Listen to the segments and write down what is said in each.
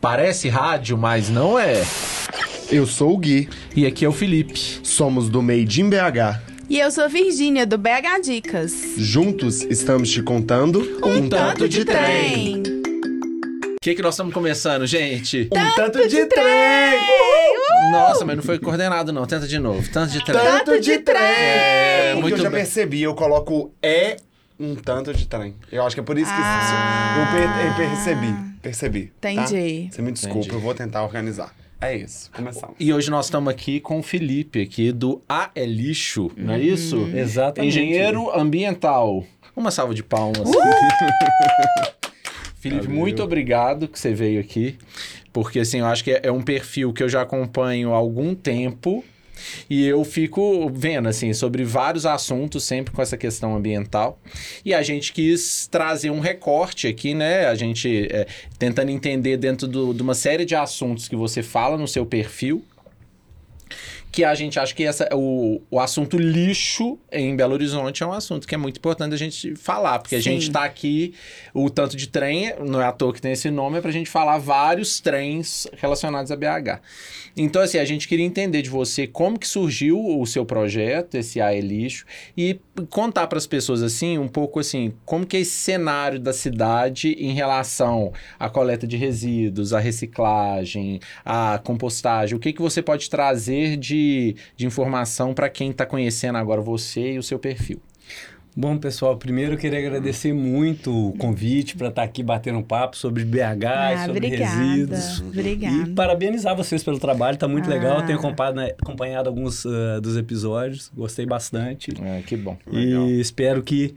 Parece rádio, mas não é. Eu sou o Gui. E aqui é o Felipe. Somos do Made in BH. E eu sou a Virgínia, do BH Dicas. Juntos estamos te contando um, tanto, de trem. O que, que nós estamos começando, gente? Um tanto de trem! Nossa, mas não foi coordenado, não. Tenta de novo. Tanto de trem. Tanto de trem! É, muito eu já bem. percebi, eu coloco é um tanto de trem. Eu acho que é por isso que Ah. eu, per- eu percebi. Percebi. tá? Entendi. Você me desculpa, Entendi. eu vou tentar organizar. É isso, começamos. E hoje nós estamos aqui com o Felipe, aqui do A é Lixo, não é isso? Exatamente. Engenheiro ambiental. Uma salva de palmas. Felipe, muito obrigado que você veio aqui, porque assim, eu acho que é é um perfil que eu já acompanho há algum tempo e eu fico vendo assim sobre vários assuntos sempre com essa questão ambiental e a gente quis trazer um recorte aqui, né? A gente é, tentando entender dentro do- de uma série de assuntos que você fala no seu perfil que a gente acha que essa, o, o assunto lixo em Belo Horizonte é um assunto que é muito importante a gente falar, porque a Sim. gente tá aqui, o tanto de trem, não é à toa que tem esse nome, é pra gente falar vários trens relacionados a BH. Então, assim, a gente queria entender de você como que surgiu o seu projeto, esse AE Lixo, e contar para as pessoas, assim, um pouco assim, como que é esse cenário da cidade em relação à coleta de resíduos, à reciclagem, à compostagem, o que, que você pode trazer de, de informação para quem está conhecendo agora você e o seu perfil. Bom, pessoal, primeiro eu queria agradecer muito o convite para estar aqui batendo um papo sobre BH, Ah, sobre obrigada. resíduos. Obrigada. E parabenizar vocês pelo trabalho, tá muito Ah. legal. Eu tenho acompanhado, acompanhado alguns ah, dos episódios, gostei bastante. É, que bom. E espero que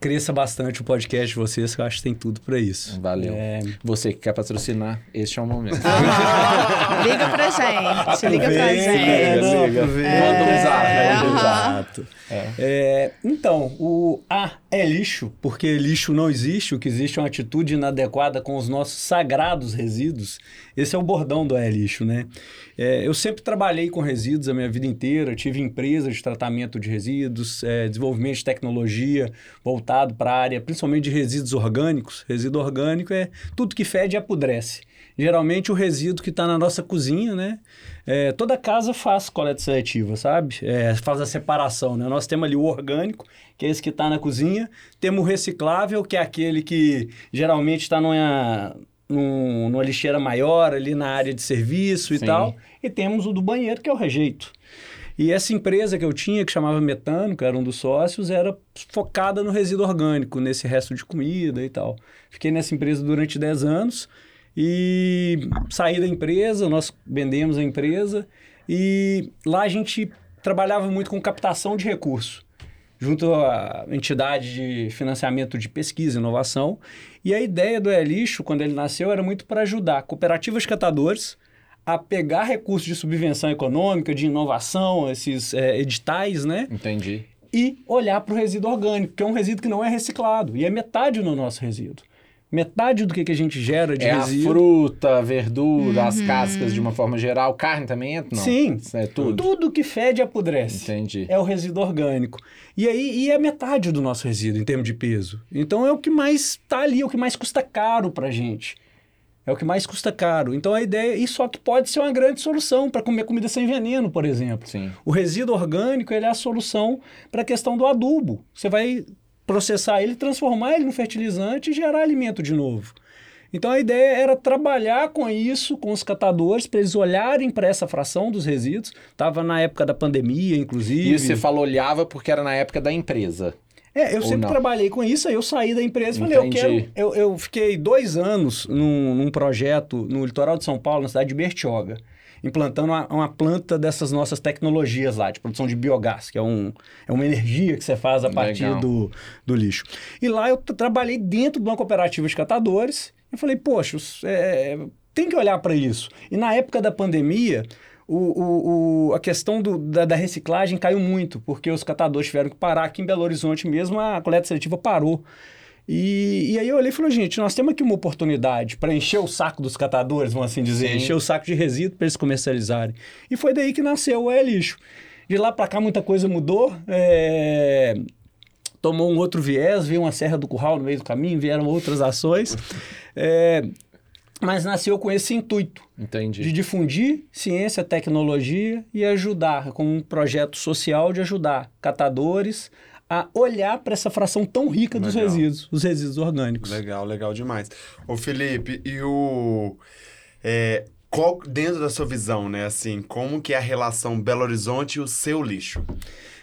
cresça bastante o podcast de vocês, que eu acho que tem tudo para isso. Valeu. É, Você que quer patrocinar, este é o momento. Ah, liga pra gente, liga pra gente. Liga, Não, liga. Manda um zap, É. Exato. É, então, o A é lixo, porque lixo não existe, o que existe é uma atitude inadequada com os nossos sagrados resíduos. Esse é o bordão do A é lixo, né? É, eu sempre trabalhei com resíduos a minha vida inteira, tive empresa de tratamento de resíduos, é, desenvolvimento de tecnologia voltado para a área, principalmente de resíduos orgânicos. Resíduo orgânico é tudo que fede e apodrece. Geralmente o resíduo que está na nossa cozinha, né? É, toda casa faz coleta seletiva, sabe? É, faz a separação, né? Nós temos ali o orgânico, que é esse que está na cozinha. Temos o reciclável, que é aquele que geralmente está numa, num- numa lixeira maior, ali na área de serviço e Sim. tal. E temos o do banheiro, que é o rejeito. E essa empresa que eu tinha, que chamava Metano, que era um dos sócios, era focada no resíduo orgânico, nesse resto de comida e tal. Fiquei nessa empresa durante 10 anos e saí da empresa, nós vendemos a empresa e lá a gente trabalhava muito com captação de recursos, junto à entidade de financiamento de pesquisa e inovação. E a ideia do E-Lixo, quando ele nasceu, era muito para ajudar cooperativas catadores a pegar recursos de subvenção econômica, de inovação, esses eh, editais, né? Entendi. e olhar para o resíduo orgânico, que é um resíduo que não é reciclado, e é metade do nosso resíduo. Metade do que, que a gente gera de é a resíduo. fruta, a verdura, as cascas de uma forma geral. Carne também entra? Não. Sim. Isso É tudo. Tudo que fede e apodrece. Entendi. É o resíduo orgânico. E aí e é metade do nosso resíduo em termos de peso. Então é o que mais está ali, é o que mais custa caro para a gente. É o que mais custa caro. Então a ideia. E só que pode ser uma grande solução para comer comida sem veneno, por exemplo. Sim. O resíduo orgânico ele é a solução para a questão do adubo. Você vai processar ele, transformar ele no fertilizante e gerar alimento de novo. Então a ideia era trabalhar com isso, com os catadores, para eles olharem para essa fração dos resíduos. Estava na época da pandemia, inclusive. E você falou olhava porque era na época da empresa. É, eu Ou sempre não? trabalhei com isso, aí eu saí da empresa e falei, eu quero. Eu, eu fiquei dois anos num, num projeto no litoral de São Paulo, na cidade de Bertioga, implantando uma, uma planta dessas nossas tecnologias lá, de produção de biogás, que é, um, é uma energia que você faz a partir Legal. do, do lixo. E lá eu trabalhei dentro de uma cooperativa de catadores e falei, poxa, os- é, tem que olhar para isso. E na época da pandemia, o, o, o- a questão do- da, da reciclagem caiu muito, porque os catadores tiveram que parar. Aqui em Belo Horizonte mesmo, a coleta seletiva parou. E, e aí eu olhei e falei, gente, nós temos aqui uma oportunidade para encher o saco dos catadores, vamos assim dizer, Sim. encher o saco de resíduo para eles comercializarem. E foi daí que nasceu o E-Lixo. De lá para cá muita coisa mudou, é, tomou um outro viés, veio uma Serra do Curral no meio do caminho, vieram outras ações. É, mas nasceu com esse intuito Entendi. de difundir ciência, tecnologia e ajudar, com um projeto social de ajudar catadores a olhar para essa fração tão rica dos Legal. resíduos, os resíduos orgânicos. Legal, legal demais. Ô Felipe, e o. é, qual, dentro da sua visão, né, assim, como que é a relação Belo Horizonte e o seu lixo?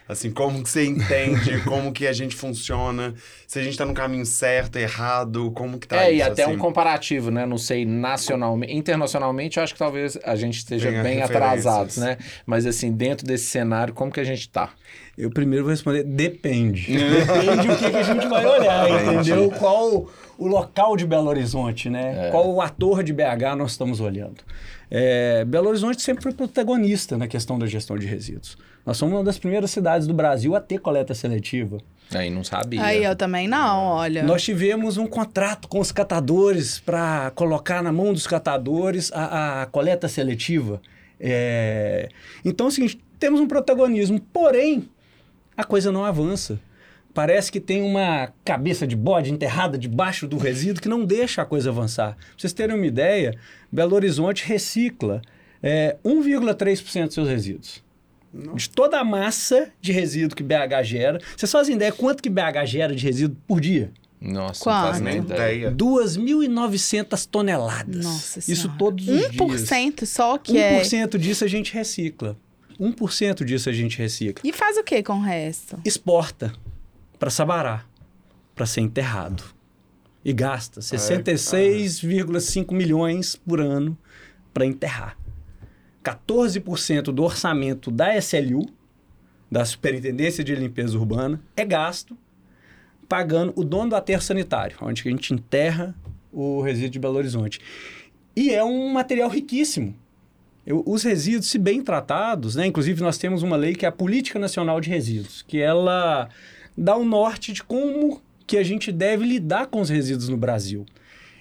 Assim, como que você entende, como que a gente funciona, se a gente tá no caminho certo, errado, como que tá é, isso, e até assim? um comparativo, né? Não sei, nacionalmente, internacionalmente, eu acho que talvez a gente esteja Tenha bem atrasados, né? Mas assim, dentro desse cenário, como que a gente tá? Eu primeiro vou responder, depende. depende o que, que a gente vai olhar, entendeu? Qual o local de Belo Horizonte, né? Qual o ator de BH nós estamos olhando. É, Belo Horizonte sempre foi protagonista na questão da gestão de resíduos. Nós somos uma das primeiras cidades do Brasil a ter coleta seletiva. Aí não sabia. Aí eu também não, olha. Nós tivemos um contrato com os catadores para colocar na mão dos catadores a, a coleta seletiva. É, Então, é o seguinte, temos um protagonismo, porém, a coisa não avança. Parece que tem uma cabeça de bode enterrada debaixo do resíduo que não deixa a coisa avançar. Pra vocês terem uma ideia, Belo Horizonte recicla é, 1,3% dos seus resíduos. De toda a massa de resíduo que BH gera. Vocês fazem ideia quanto que BH gera de resíduo por dia? Nossa, Quanto? não faço nem ideia. ideia. 2.900 toneladas. Nossa Isso Senhora. todos os dias. 1% só que é. 1% disso a gente recicla. 1% disso a gente recicla. E faz o que com o resto? Exporta para Sabará, para ser enterrado. E gasta 66,5 milhões por ano para enterrar. 14% do orçamento da SLU, da Superintendência de Limpeza Urbana, é gasto pagando o dono do aterro sanitário, onde a gente enterra o resíduo de Belo Horizonte. E é um material riquíssimo. Eu- os resíduos, se bem tratados, né? Inclusive nós temos uma lei que é a Política Nacional de Resíduos, que ela dá o norte de como que a gente deve lidar com os resíduos no Brasil.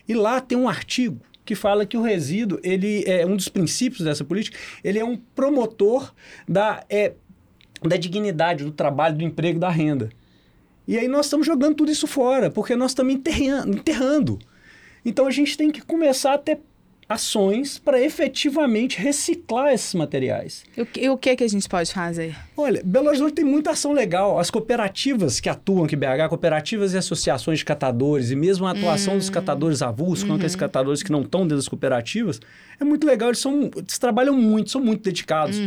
E lá tem um artigo que fala que o resíduo, ele é um dos princípios dessa política, ele é um promotor da, é, da dignidade, do trabalho, do emprego, da renda. E aí nós estamos jogando tudo isso fora, porque nós estamos enterrando. enterrando. Então a gente tem que começar a ter ações para efetivamente reciclar esses materiais. E o que, e o que que a gente pode fazer? Olha, Belo Horizonte tem muita ação legal. As cooperativas que atuam aqui em BH, cooperativas e associações de catadores, e mesmo a atuação dos catadores avulsos, com aqueles catadores que não estão dentro das cooperativas, é muito legal. Eles, são, eles trabalham muito, são muito dedicados.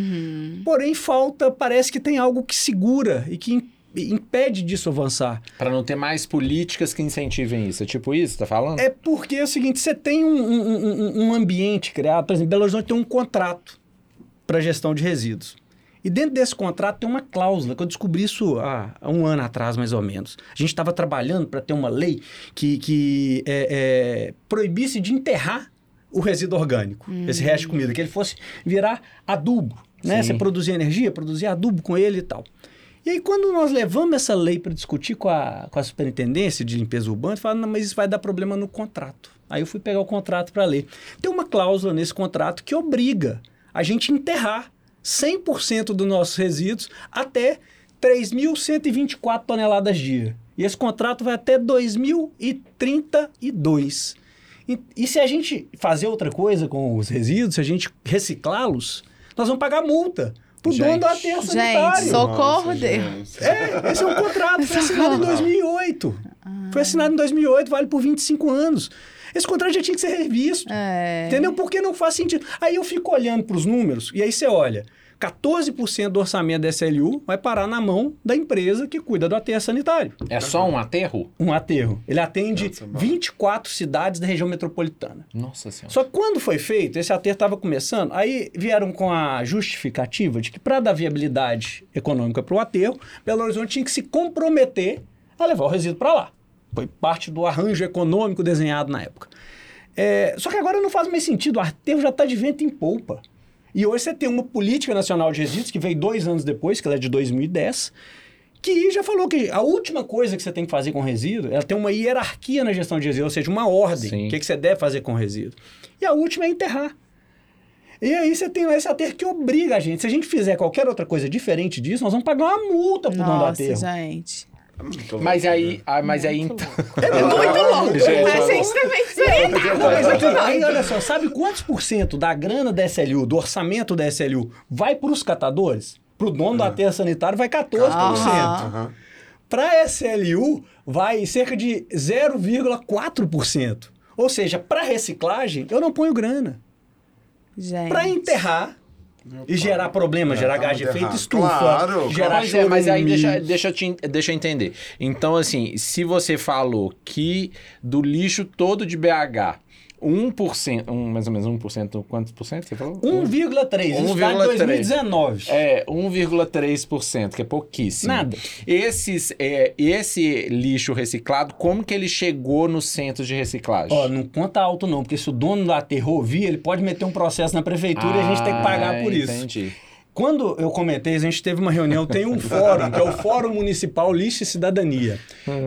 Porém, falta, parece que tem algo que segura e que impede disso avançar. Pra não ter mais políticas que incentivem isso. É tipo isso, tá falando? É porque é o seguinte, você tem um, um- um- um ambiente criado, por exemplo, Belo Horizonte tem um contrato para gestão de resíduos. E dentro desse contrato tem uma cláusula, que eu descobri isso há, há um ano atrás, mais ou menos. A gente estava trabalhando para ter uma lei que, que é, é, proibisse de enterrar o resíduo orgânico, esse resto de comida, que ele fosse virar adubo. Né? Sim. Você produzia energia, produzia adubo com ele e tal. E aí, quando nós levamos essa lei para discutir com a, com a superintendência de limpeza urbana, falaram, não, mas isso vai dar problema no contrato. Aí eu fui pegar o contrato para ler. Tem uma cláusula nesse contrato que obriga a gente enterrar 100% dos nossos resíduos até 3.124 toneladas dia. E esse contrato vai até 2032. E, e se a gente fazer outra coisa com os resíduos, se a gente reciclá-los, nós vamos pagar multa pro Gente. dono do aterro Gente, sanitário. sou- Socorro, Nossa, Deus. gente. É, esse é um contrato, foi assinado em 2008. Foi assinado em 2008, vale por 25 anos. Esse contrato já tinha que ser revisto. É. Entendeu? Porque não faz sentido. Aí eu fico olhando para os números, e aí você olha, 14% do orçamento da SLU vai parar na mão da empresa que cuida do aterro sanitário. É só um aterro? Um aterro. Ele atende Nossa, bom. 24 cidades da região metropolitana. Nossa senhora. Só que quando foi feito, esse aterro estava começando, aí vieram com a justificativa de que para dar viabilidade econômica para o aterro, Belo Horizonte tinha que se comprometer a levar o resíduo para lá. Foi parte do arranjo econômico desenhado na época. É, só que agora não faz mais sentido, o aterro já está de vento em polpa. E hoje você tem uma política nacional de resíduos, que veio dois anos depois, que ela é de 2010, que já falou que a última coisa que você tem que fazer com resíduo, ela tem uma hierarquia na gestão de resíduo, ou seja, uma ordem. Sim. O que, que você deve fazer com resíduo. E a última é enterrar. E aí você tem esse aterro que obriga a gente. Se a gente fizer qualquer outra coisa diferente disso, nós vamos pagar uma multa pro dono do Nossa, aterro. gente. Muito Mas louco, aí, né? ah, mas aí Muito então. É muito louco. Gente, a gente também seria. Não, mas aqui, aí, olha só, sabe quantos por cento da grana da SLU, do orçamento da SLU, vai para os catadores? Para o dono da terra sanitária vai 14%. Aham. Aham. Para a SLU, vai cerca de 0,4%. Ou seja, para reciclagem, eu não ponho grana. Para enterrar e gerar problema, É, gerar tá gás de efeito errado. estufa, Claro, gerar Pois é, mas aí deixa, deixa, eu te, deixa eu te entender. Então, assim, se você falou que do lixo todo de BH, 1%, um, mais ou menos 1%, quantos por cento você falou? 1,3%. Isso está em 1,3. 2019. É, 1,3%, que é pouquíssimo. Nada. Esses, é, esse lixo reciclado, como que ele chegou nos centros de reciclagem? Ó, não conta alto não, porque se o dono da aterro ouvir, ele pode meter um processo na prefeitura e a gente tem que pagar Ah, por isso. Entendi. Quando eu comentei, a gente teve uma reunião, tem um fórum, que é o Fórum Municipal Lixo e Cidadania,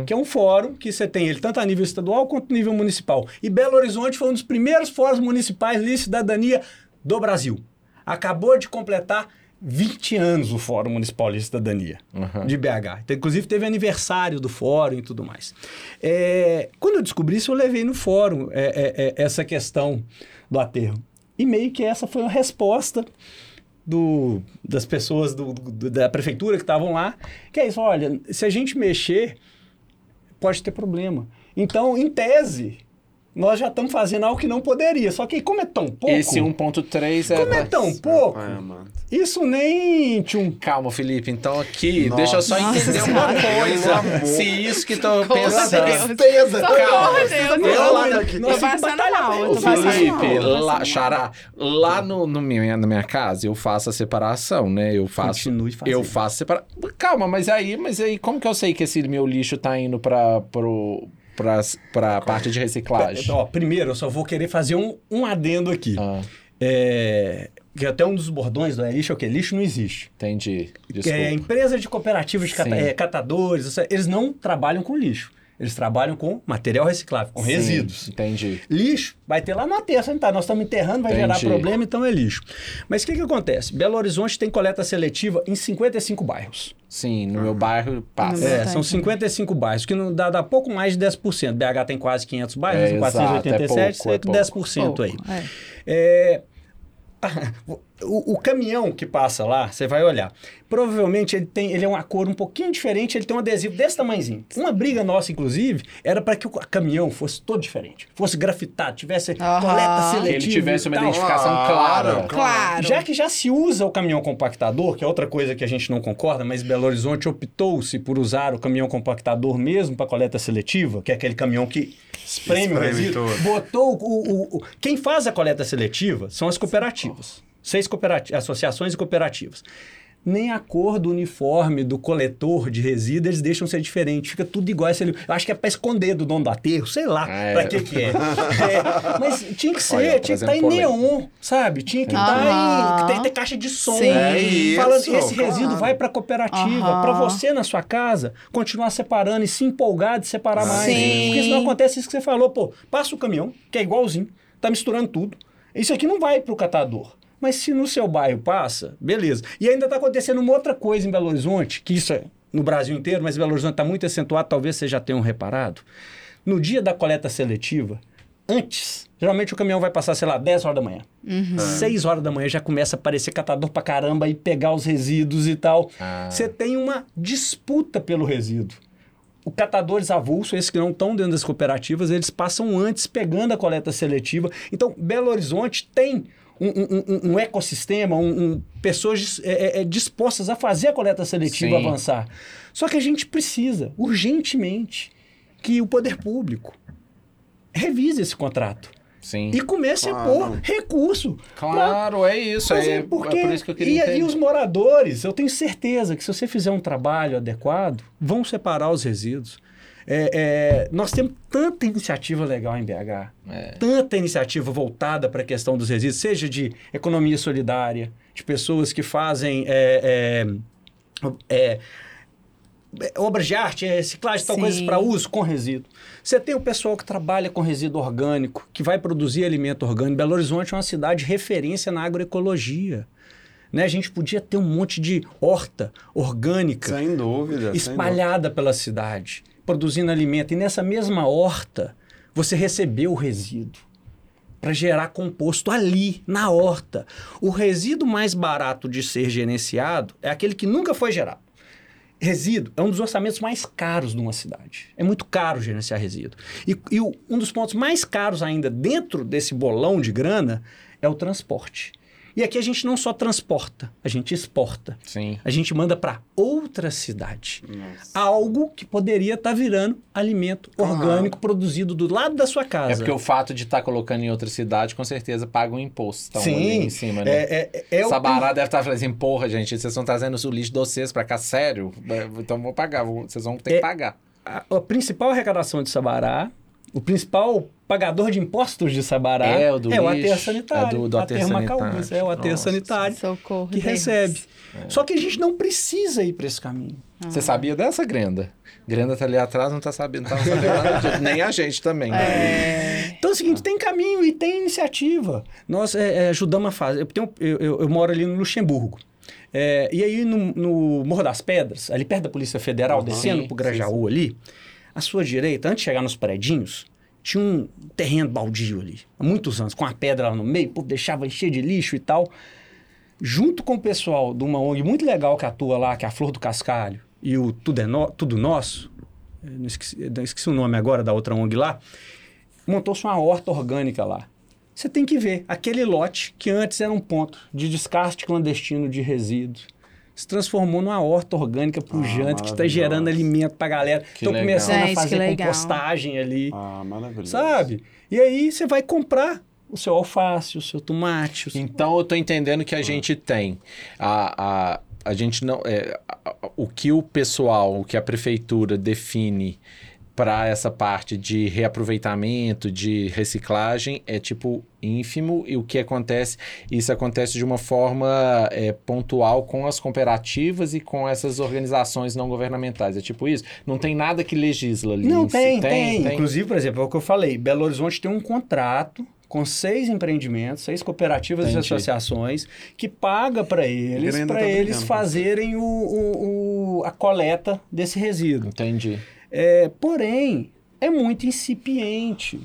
que é um fórum que você tem ele tanto a nível estadual quanto a nível municipal. E Belo Horizonte foi um dos primeiros fóruns municipais Lixo e Cidadania do Brasil. Acabou de completar 20 anos o Fórum Municipal Lixo e Cidadania Uhum. de BH. Então, inclusive, teve aniversário do fórum e tudo mais. É, quando eu descobri isso, eu levei no fórum é, é, é, essa questão do aterro. E meio que essa foi a resposta do, das pessoas do- do- da prefeitura que estavam lá, que é isso, olha, se a gente mexer, pode ter problema. Então, em tese, nós já estamos fazendo algo que não poderia. Só que como é tão pouco, Esse 1,3 é... como é tão pouco, amado. isso nem tchum. Calma, Felipe. Então aqui, Nossa. deixa eu só Nossa entender uma Senhora. coisa. Se isso que tô Com pensando... Deus. Tristeza, calma. Que passando mal, Felipe, lá, Xará, lá no, no minha, na minha casa, eu faço a separação, né? Eu faço. Continue fazendo. Eu faço separação. Calma, mas aí, mas aí, como que eu sei que esse meu lixo tá indo pra, pro, pra, pra parte de reciclagem? Então, ó, primeiro, eu só vou querer fazer um, um adendo aqui. Ah, É, que até um dos bordões do é lixo é o quê? Lixo não existe. entendi. Que Desculpa. é empresa de cooperativa de cata- é, catadores, essa- eles não trabalham com lixo. Eles trabalham com material reciclável, com Sim, resíduos. Entendi. Lixo vai ter lá na terra sanitária. Nós estamos enterrando, vai Entendi. gerar problema, então é lixo. Mas o que, que acontece? Belo Horizonte tem coleta seletiva em 55 bairros. Sim, no meu bairro passa. É, são aqui. 55 bairros, que não dá, dá pouco mais de 10%. BH tem quase 500 bairros, É, tem exato, 487, é é pouco, é 10% aí. Pouco, é. É, o, o caminhão que passa lá, você vai olhar. Provavelmente ele tem, ele é uma cor um pouquinho diferente, ele tem um adesivo desse tamanhozinho. Uma briga nossa, inclusive, era para que o caminhão fosse todo diferente, fosse grafitado, tivesse coleta seletiva. Que ele tivesse uma identificação clara. Claro. Já que já se usa o caminhão compactador, que é outra coisa que a gente não concorda, mas Belo Horizonte optou-se por usar o caminhão compactador mesmo para coleta seletiva, que é aquele caminhão que espreme, o Espreme resíduo. tudo. Botou o, o- o- Quem faz a coleta seletiva são as cooperativas. Seis cooperati- associações e cooperativas. Nem a cor do uniforme do coletor de resíduos eles deixam ser diferente. Fica tudo igual. Esse ali- Eu acho que é para esconder do dono do aterro, sei lá É. para que que é. É, Mas tinha que ser, Olha, tinha que estar em polêmica. neon, sabe? Tinha que estar Aham. em... Tem, ter caixa de som. Sim. É isso, Falando, esse claro. resíduo vai para a cooperativa. Para você, na sua casa, continuar separando e se empolgar de separar mais. Sim. Porque senão acontece isso que você falou. Pô, passa o caminhão, que é igualzinho, tá misturando tudo. Isso aqui não vai para o catador. Mas se no seu bairro passa, beleza. E ainda está acontecendo uma outra coisa em Belo Horizonte, que isso é no Brasil inteiro, mas em Belo Horizonte está muito acentuado, talvez vocês já tenham reparado. No dia da coleta seletiva, antes, geralmente o caminhão vai passar, sei lá, 10 horas da manhã. 6 horas da manhã já começa a aparecer catador pra caramba e pegar os resíduos e tal. Ah. Você tem uma disputa pelo resíduo. O catadores avulso, esses que não estão dentro das cooperativas, eles passam antes pegando a coleta seletiva. Então, Belo Horizonte tem um, um- um- ecossistema, um- um- pessoas é, é, é, dispostas a fazer a coleta seletiva Sim. avançar. Só que a gente precisa, urgentemente, que o poder público revise esse contrato Sim. e comece a Claro. pôr recurso. pra Claro, é isso. Mas É, porque... é por isso que eu queria e, e os moradores, eu tenho certeza que se você fizer um trabalho adequado, vão separar os resíduos. É, é, nós temos tanta iniciativa legal em BH, É. tanta iniciativa voltada para a questão dos resíduos, seja de economia solidária, de pessoas que fazem é, é, é, obras de arte, reciclagem, tal Sim. coisa para uso com resíduo. Você tem o pessoal que trabalha com resíduo orgânico, que vai produzir alimento orgânico. Belo Horizonte é uma cidade de referência na agroecologia. Né? A gente podia ter um monte de horta orgânica Sem dúvida. sem espalhada pela cidade, produzindo alimento. E nessa mesma horta, você recebeu o resíduo para gerar composto ali, na horta. O resíduo mais barato de ser gerenciado é aquele que nunca foi gerado. Resíduo é um dos orçamentos mais caros de uma cidade. É muito caro gerenciar resíduo. E, e um dos pontos mais caros ainda dentro desse bolão de grana é o transporte. E aqui a gente não só transporta, a gente exporta. Sim. A gente manda para outra cidade. Nossa. Algo que poderia estar virando alimento orgânico produzido do lado da sua casa. É porque o fato de estar colocando em outra cidade, com certeza, paga um imposto. Então, Sim, ali em cima, né? é, é, é o- Sabará deve estar falando assim, porra, gente, vocês estão trazendo o lixo de vocês pra cá, sério? É, Então vou pagar, vocês vão ter É. que pagar. a, a principal arrecadação de Sabará, o principal pagador de impostos de Sabará É, o do aterro lixo, sanitário. é do- do aterro sanitário. É o aterro Nossa. sanitário Socorro. que Deus. recebe. Só que a gente não precisa ir para esse caminho. Você sabia dessa, Grenda? Grenda tá ali atrás, não tá sabendo, não tá sabendo nada disso. Nem a gente também. É. Então é o seguinte, tem caminho e tem iniciativa. Nós é, é, ajudamos a fazer. Eu, tenho- eu- eu- eu moro ali no Luxemburgo. É, e aí no, no Morro das Pedras, ali perto da Polícia Federal, Uhum. descendo Sim, pro Grajaú ali, à sua direita, antes de chegar nos predinhos, tinha um terreno baldio ali, há muitos anos, com a pedra lá no meio, pô, deixava encher de lixo e tal. Junto com o pessoal de uma ONG muito legal que atua lá, que é a Flor do Cascalho, e o Tudo, é no- Tudo Nosso, eu não esqueci, eu não esqueci o nome agora da outra ONG lá, montou-se uma horta orgânica lá. Você tem que ver, aquele lote que antes era um ponto de descarte clandestino de resíduos, se transformou numa horta orgânica pujante que está gerando alimento para a galera. Estão começando Gente, a fazer compostagem ali, Ah, maravilhoso. sabe? E aí você vai comprar o seu alface, o seu tomate, o seu... Então eu tô entendendo que a gente tem a, a, a gente não é, a- a- o que o pessoal, o que a prefeitura define para essa parte de reaproveitamento, de reciclagem é tipo ínfimo e o que acontece, isso acontece de uma forma é, pontual com as cooperativas e com essas organizações não governamentais. É tipo isso? Não tem nada que legisla ali. Não, em si. tem, tem, Inclusive, por exemplo, é o que eu falei, Belo Horizonte tem um contrato com seis empreendimentos, seis cooperativas e Entendi. associações, que paga para eles, para tá eles fazerem o, o- o- a coleta desse resíduo. Entendi. É, porém, é muito incipiente.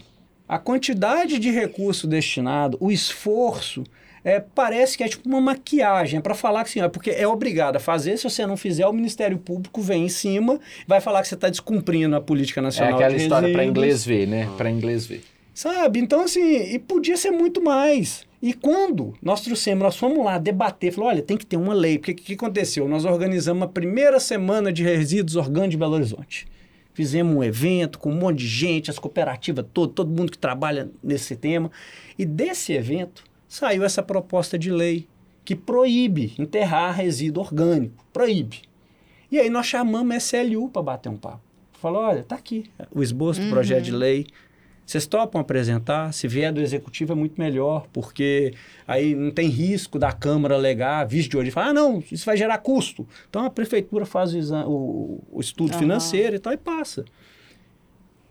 A quantidade de recurso destinado, o esforço, é, parece que é tipo uma maquiagem, é para falar que assim, é porque é obrigado a fazer, se você não fizer, o Ministério Público vem em cima, vai falar que você está descumprindo a política É nacional aquela de história para inglês ver, né? Para inglês ver. Sabe? Então, assim, e podia ser muito mais. E quando nós trouxemos, nós fomos lá debater, falou, olha, tem que ter uma lei. Porque o que, que aconteceu? Nós organizamos a primeira semana de resíduos orgânicos de Belo Horizonte. Fizemos um evento com um monte de gente, as cooperativas todas, todo mundo que trabalha nesse tema. E desse evento saiu essa proposta de lei que proíbe enterrar resíduo orgânico. Proíbe. E aí nós chamamos a SLU para bater um papo. Falou, olha, tá aqui o esboço do projeto de lei. Vocês topam apresentar? Se vier do executivo é muito melhor, porque aí não tem risco da Câmara alegar, visto de olho e falar, ah, não, isso vai gerar custo. Então a prefeitura faz o, o- o estudo Aham. financeiro e tal e passa.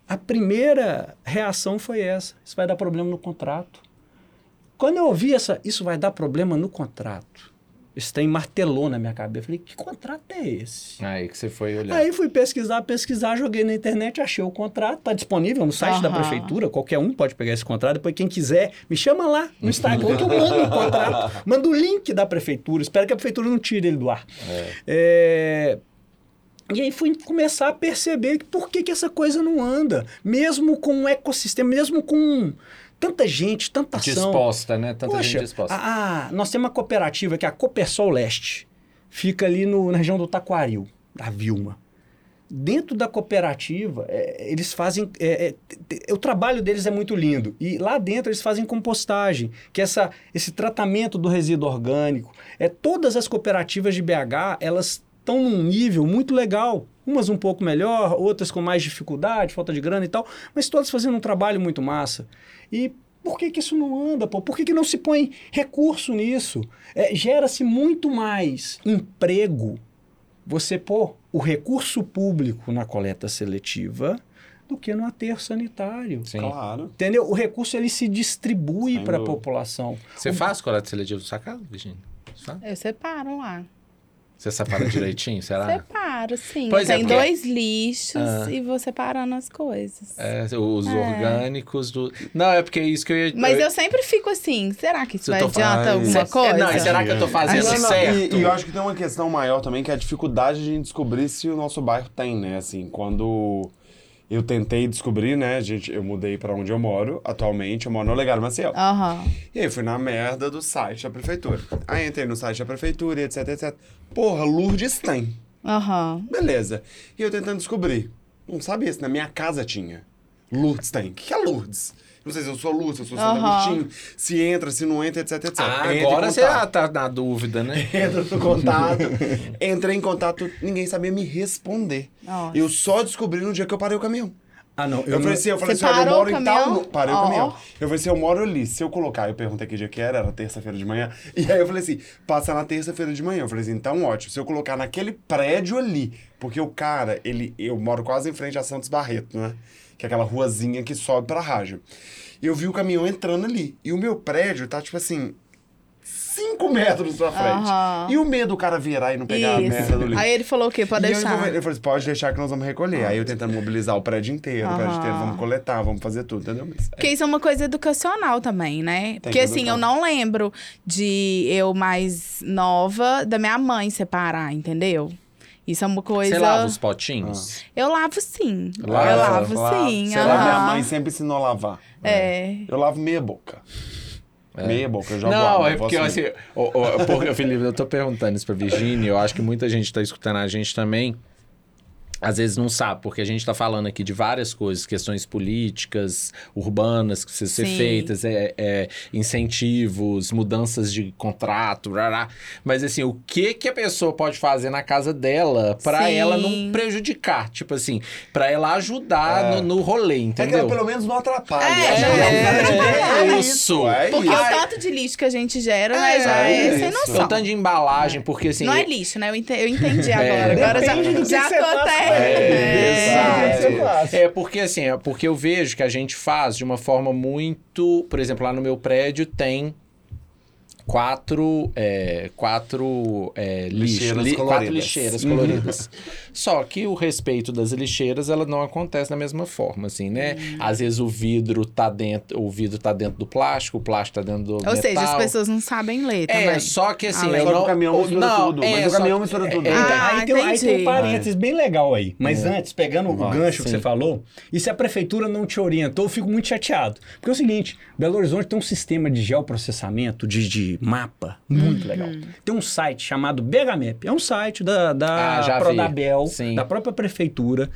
A primeira reação foi essa: isso vai dar problema no contrato. Quando eu ouvi essa, isso vai dar problema no contrato, isso tem martelou na minha cabeça. Eu falei, que contrato é esse? Aí que você foi olhar. Aí fui pesquisar, pesquisar, joguei na internet, achei o contrato, tá disponível no site da prefeitura, qualquer um pode pegar esse contrato, depois quem quiser, me chama lá no Instagram que eu mando o contrato, mando o link da prefeitura, espero que a prefeitura não tire ele do ar. É, E aí fui começar a perceber por que, que essa coisa não anda, mesmo com um ecossistema, mesmo com tanta gente, tanta ação. Disposta, né? Tanta Poxa, gente disposta. a- a- nós temos uma cooperativa que é a Copersol Leste. Fica ali no- na região do Taquaril, da Vilma. Dentro da cooperativa, é, eles fazem. é, é, o trabalho deles é muito lindo. E lá dentro eles fazem compostagem, que é essa, esse tratamento do resíduo orgânico. É, todas as cooperativas de BH, elas estão num nível muito legal. Umas um pouco melhor, outras com mais dificuldade, falta de grana e tal, mas todas fazendo um trabalho muito massa. E por que, que isso não anda, pô? Por que, que não se põe recurso nisso? É, Gera-se muito mais emprego você pôr o recurso público na coleta seletiva do que no aterro sanitário. Sim. Claro. Entendeu? O recurso ele se distribui para a população. Você faz coleta seletiva do sua casa, Virginia? sabe? Eu separo lá. Você separa direitinho, será? Separo, sim. Pois é, Tem porque- dois lixos Ah. e vou separando as coisas. É, os É. orgânicos do. Não, é porque é isso que eu ia. Mas eu sempre fico assim, será que isso eu vai adianta falando- alguma É, coisa? não, e será que eu tô fazendo Não, não, certo? E, e eu acho que tem uma questão maior também, que é a dificuldade de descobrir se o nosso bairro tem, né? Assim, quando eu tentei descobrir, né, gente, eu mudei pra onde eu moro, atualmente, eu moro no Legado Maciel. Aham. E aí fui na merda do site da prefeitura. Aí entrei no site da prefeitura etc, etc. Porra, Lourdes tem. Aham. Beleza. E eu tentando descobrir. Não sabia se na minha casa tinha. Lourdes tem. O que é Lourdes? Não sei se eu sou Lourdes, se eu sou Santo Aham. Agostinho, se entra, se não entra, etc, etc. Ah, Entra agora você tá na dúvida, né? Entra no contato. Entrei em contato, ninguém sabia me responder. Nossa. Eu só descobri no dia que eu parei o caminhão. Ah, não. Eu, Eu, falei assim, eu falei assim, olha, eu moro em tal... Parei Ó. o caminhão. Eu falei assim, eu moro ali. Se eu colocar, eu perguntei que dia que era, era terça-feira de manhã. E aí eu falei assim, passa na terça-feira de manhã. Eu falei assim, então ótimo. Se eu colocar naquele prédio ali, porque o cara, ele... Eu moro quase em frente a Santos Barreto, né? Que é aquela ruazinha que sobe pra rádio. E eu vi o caminhão entrando ali. E o meu prédio tá, tipo assim... Cinco metros pra frente. Aham. E o medo do cara virar e não pegar a merda do Isso. lixo. Aí ele falou o quê? Pode E deixar. eu falei assim, pode deixar que nós vamos recolher. Aí eu tentando mobilizar o prédio inteiro, o prédio inteiro, vamos coletar, vamos fazer tudo, entendeu? Mas, Porque isso é uma coisa educacional também, né? Porque que assim, educar. eu não lembro de eu mais nova da minha mãe separar, entendeu? Isso é uma coisa. Você lava os potinhos? Eu lavo sim. Lava, eu lavo lava. sim. Sei lá, minha mãe sempre ensinou a lavar. É. Eu lavo meia boca. Meia boca, eu jogo Não, água, é porque, posso- assim, ô, ô, porque, Felipe, eu tô perguntando isso pra Virgínia, eu acho que muita gente tá escutando a gente também, às vezes não sabe, porque a gente tá falando aqui de várias coisas, questões políticas, urbanas que precisam ser Sim. feitas, é, é, incentivos, mudanças de contrato, rará. mas assim, o que que a pessoa pode fazer na casa dela pra Sim. ela não prejudicar, tipo assim, pra ela ajudar É. no, no rolê, É que entendeu? ela pelo menos não atrapalha. É, é, é é isso. É Porque o tanto de lixo que a gente gera, né, já é, é sem noção. O tanto de embalagem, porque assim... Não é lixo, né? Eu ente- eu entendi agora. É. agora já, já faz acontece. É, É. Faz. É porque assim, é porque eu vejo que a gente faz de uma forma muito. Por exemplo, lá no meu prédio tem quatro. é, quatro é, lixo- Lixeiras li- coloridas. quatro lixeiras coloridas. Só que o respeito das lixeiras, ela não acontece da mesma forma, assim, né? Às vezes o vidro tá dentro, o vidro tá dentro do plástico, o plástico tá dentro do Ou metal. seja, as pessoas não sabem ler É, também. só que assim, Além. eu que não... o caminhão mistura não, tudo, é, mas o caminhão que- mistura tudo. é? Ah, aí, tem, aí tem um parênteses bem legal aí. Mas antes, pegando o gancho que sim. você falou, e se a prefeitura não te orientou, eu fico muito chateado. Porque é o seguinte, Belo Horizonte tem um sistema de geoprocessamento, de, de mapa, muito legal. Tem um site chamado BHMap. É um site da, da Ah. Prodabel, da própria prefeitura,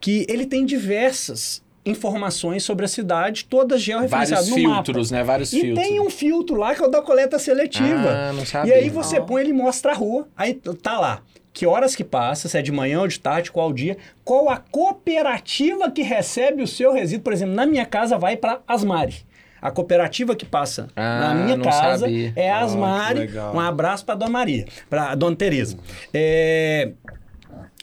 que ele tem diversas informações sobre a cidade, todas georreferenciadas Vários no mapa. filtros, né? Vários E filtros. tem um filtro lá que é o da coleta seletiva. Ah, não E sabia. aí você põe ele e mostra a rua. Aí tá lá. Que horas que passa, se é de manhã ou de tarde, qual dia, qual a cooperativa que recebe o seu resíduo. Por exemplo, na minha casa vai para Asmari. A cooperativa que passa Ah, na minha casa sabia. é a Asmari. legal. um abraço para Dona Maria, para Dona Tereza. É,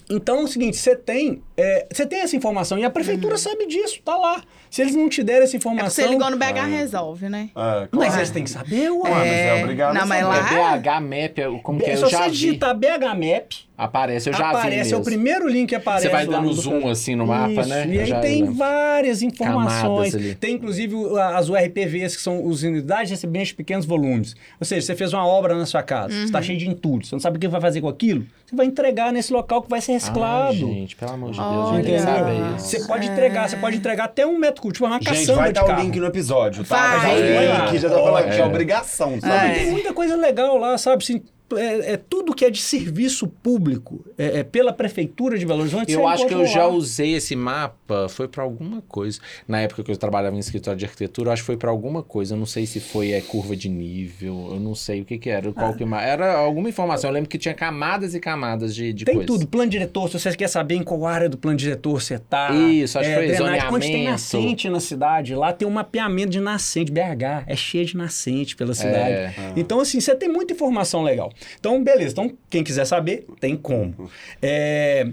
Então é o seguinte, você tem, é, você tem essa informação e a prefeitura sabe disso, tá lá. Se eles não te derem essa É informação, você ligou no BH Resolve, né? É, mas claro. eles têm que saber, ué. Ah, mas é obrigado Não, a mas saber. lá- É BH Map, é- como que é? Se Eu você digitar BHMap, Aparece, eu já vi aparece, é o primeiro link que aparece Você vai dando zoom do- assim no mapa, Isso, né? E aí já tem lembro. várias informações. Tem inclusive as URPVs, que são os unidades de recebimento de pequenos volumes. Ou seja, você fez uma obra na sua casa, Uhum. está cheio de entulho, você não sabe o que vai fazer com aquilo, você vai entregar nesse local que vai ser reciclado. Ai, gente, pelo amor de Deus, Olha. eu queria saber Entendeu? isso. Você pode entregar, você pode entregar até um metro cúbico, tipo uma Gente, caçamba vai de estar o carro. link no episódio, tá? Vai. Vai o É. link, já tá falando que é É. obrigação, Sabe, sabe? É. tem muita coisa legal lá, sabe? Assim, é, é tudo que é de serviço público é, é pela prefeitura de Belo Horizonte. Eu você acho que eu já usei esse mapa, foi pra alguma coisa. Na época que eu trabalhava em escritório de arquitetura, acho que foi pra alguma coisa. Eu não sei se foi é, curva de nível, eu não sei o que que era. Qual que ma- Era alguma informação. Eu lembro que tinha camadas e camadas de, de Tem coisa. tudo, plano diretor, se você quer saber em qual área do plano diretor você tá. Isso, acho que foi drenagem, Onde tem nascente na cidade, lá tem um mapeamento de nascente, BH, é cheio de nascente pela cidade. É. Então, assim, você tem muita informação legal. Então, beleza, então, quem quiser saber, tem como. É,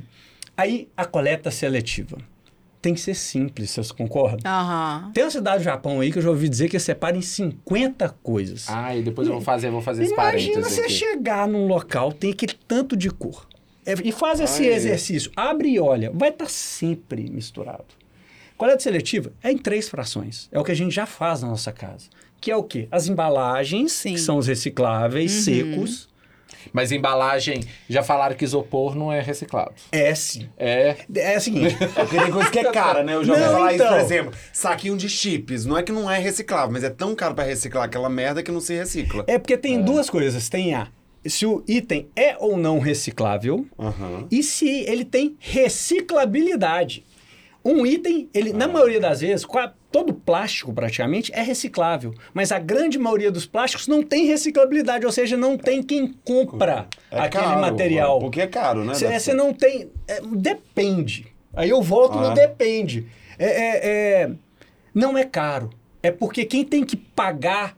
Aí, a coleta seletiva. tem que ser simples, vocês concordam? Aham. Tem uma cidade do Japão aí que eu já ouvi dizer que separa em 50 coisas. Ah, e depois eu vou fazer, vou fazer esse Imagina parênteses você aqui. chegar num local, tem aquele tanto de cor. É, E faz esse Ai. exercício. Abre e olha. Vai estar sempre misturado. Coleta seletiva é em três frações. É o que a gente já faz na nossa casa. Que é o quê? As embalagens, Sim. que são os recicláveis, secos. Mas embalagem, já falaram que isopor não é reciclado. É sim. É. É o seguinte. Porque tem coisa que é cara, né? Eu já ouvi Não, falar isso, então. por exemplo, saquinho de chips. Não é que não é reciclável, mas é tão caro pra reciclar aquela merda que não se recicla. é porque tem duas coisas. Tem a se o item é ou não reciclável Aham. e se ele tem reciclabilidade. Um item, ele, na maioria das vezes, todo plástico praticamente é reciclável, mas a grande maioria dos plásticos não tem reciclabilidade, ou seja, não tem quem compra É aquele caro, material. Porque é caro, né? Você não tem. é, depende. Aí eu volto Ah. no depende. É, é- é- não é caro. É porque quem tem que pagar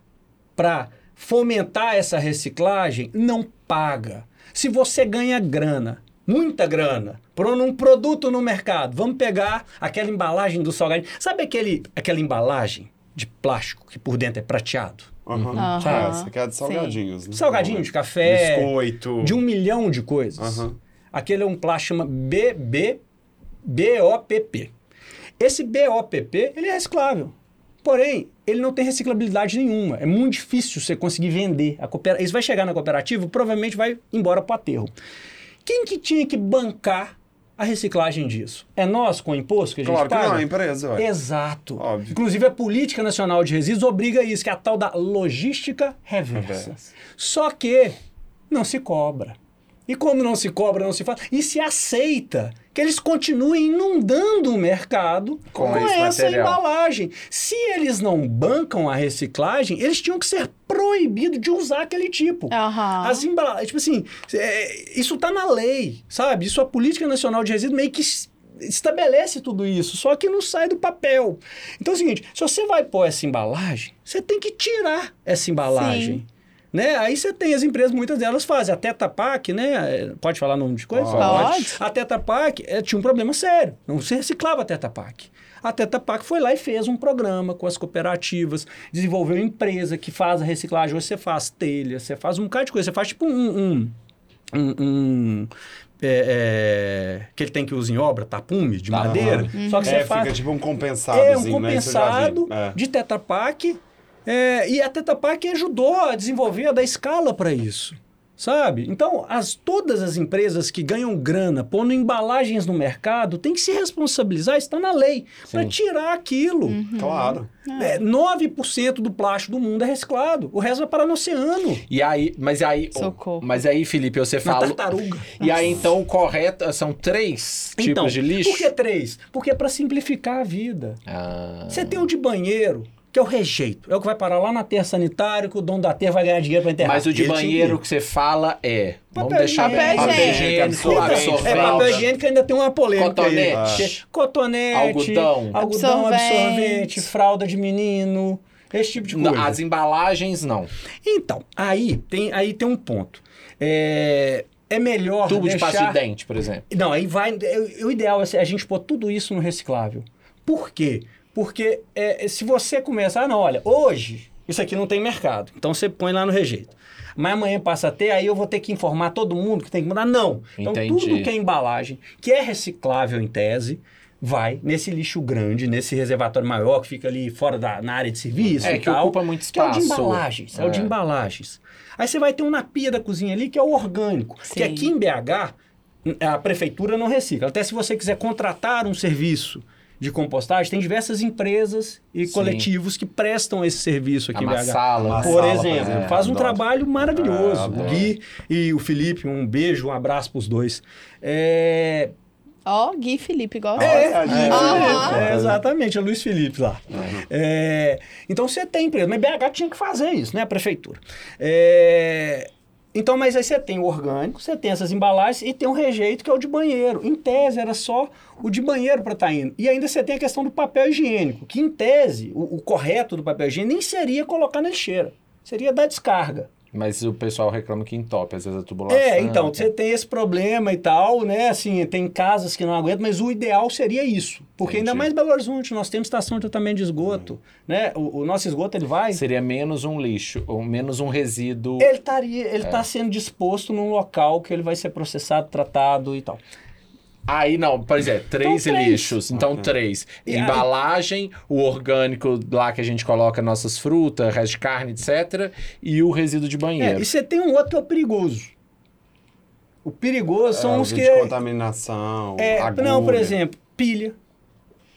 para fomentar essa reciclagem não paga. Se você ganha grana, muita grana, um produto no mercado, vamos pegar aquela embalagem do salgadinho. Sabe aquele, aquela embalagem de plástico que por dentro é prateado? Aham. Aham. Ah, Essa aqui é de salgadinhos, né? Salgadinho de café, Biscoito. de um milhão de coisas. Aham. Aquele é um plástico chama BB, BOPP. Esse BOPP, ele é reciclável. Porém, ele não tem reciclabilidade nenhuma. É muito difícil você conseguir vender. A coopera... Isso vai chegar na cooperativa, provavelmente vai embora para o aterro. Quem que tinha que bancar a reciclagem disso? É nós, com o imposto que a gente Claro que paga? não, é a empresa, ué. Exato. Óbvio. Inclusive, a Política Nacional de Resíduos obriga isso, que é a tal da logística reversa. Reversa. Só que não se cobra. E como não se cobra, não se faz, e se aceita que eles continuem inundando o mercado Com com, essa material. embalagem. Se eles não bancam a reciclagem, eles tinham que ser proibidos de usar aquele tipo. Aham. As embalagens, tipo assim, é, isso tá na lei, sabe? Isso a Política Nacional de Resíduos meio que es- estabelece tudo isso, só que não sai do papel. Então é o seguinte, se você vai pôr essa embalagem, você tem que tirar essa embalagem. Sim. Né? Aí você tem as empresas, muitas delas fazem. A Teta Pak, né? Pode falar nome de coisa? Pode. A Teta Pak é, tinha um problema sério. Não se reciclava a Teta Pak. A Teta Pak foi lá e fez um programa com as cooperativas, desenvolveu empresa que faz a reciclagem. Hoje você faz telha, você faz um bocado de coisa. Você faz tipo um... um, um, um é, é, que ele tem que usar em obra, tapume, de Tapume. madeira. Só que É, você faz... fica tipo um compensado, É, um né? Eu já vi. compensado É. de Tetra Pak. é, e a Tetra Pak ajudou a desenvolver, a dar escala para isso. Sabe? Então, as, todas as empresas que ganham grana pondo embalagens no mercado têm que se responsabilizar, está na lei, para tirar aquilo. Claro. É, 9% do plástico do mundo é reciclado, o resto vai parar no oceano, E aí, mas aí, Socorro. mas aí, Felipe, você na fala. tartaruga. E aí, então, o correto são três Então, tipos de lixo? por que três? Porque é para simplificar a vida. Ah, Você tem o de banheiro, que é o rejeito. É o que vai parar lá na terra sanitária, que o dono da terra vai ganhar dinheiro para enterrar. mas o de banheiro que- você fala é. Vamos Papel deixar higiênico. papel Papel higiênico, absorvente. É, papel higiênico ainda tem uma polêmica aí. Cotonete. Que- Cotonete. Algodão. Algodão, absorvente. Absorvente. fralda de menino. Esse tipo de Não, coisa. As embalagens, não. Então, aí tem, aí tem um ponto. É, é melhor Tubo de deixar... pasta de dente, por exemplo. Não, aí vai. é, o ideal é a gente pôr tudo isso no reciclável. Por quê? Porque é, se você começar, ah, não, olha, hoje isso aqui não tem mercado, então você põe lá no rejeito. Mas amanhã passa a ter, aí eu vou ter que informar todo mundo que tem que mudar. Não. Então Entendi. tudo que é embalagem, que é reciclável em tese, vai nesse lixo grande, nesse reservatório maior que fica ali fora da na área de serviço É, e que tal. ocupa muito Que é o de espaço. embalagens. É. o de É. embalagens. Aí você vai ter um na pia da cozinha ali que é o orgânico. Que Sim. aqui em BH, a prefeitura não recicla. Até se você quiser contratar um serviço de compostagem, tem diversas empresas e Sim. coletivos que prestam esse serviço aqui A em BH. Por por exemplo, exemplo. faz um Adoro. trabalho maravilhoso. É, o. Gui e o Felipe, um beijo, um abraço para os dois. É, Ó, Gui e Felipe, igual É, gente- Aham. é, exatamente, é Luiz Felipe lá. É, então você tem empresa, mas BH tinha que fazer isso, né? A prefeitura. É, então, mas aí você tem o orgânico, você tem essas embalagens e tem um rejeito que é o de banheiro. Em tese, era só o de banheiro para estar indo. E ainda você tem a questão do papel higiênico, que em tese, o, o correto do papel higiênico nem seria colocar na lixeira, seria dar descarga. Mas o pessoal reclama que entope, às vezes a tubulação. É, então, você tem esse problema e tal, né? Assim, tem casas que não aguentam, mas o ideal seria isso. Porque ainda Entendi. mais Belo Horizonte, nós temos estação de tratamento de esgoto, né? O, o nosso esgoto, ele vai... Seria menos um lixo, ou menos um resíduo. Ele estaria, ele É. tá sendo disposto num local que ele vai ser processado, tratado e tal. Aí não, por exemplo, três Então, três. lixos. Então, três. E aí- Embalagem, o orgânico lá que a gente coloca nossas frutas, resto de carne, etc. E o resíduo de É, banheiro. e você tem um outro que é o perigoso. O perigoso são É, os o que. de contaminação, É, agulha. não, por exemplo, pilha,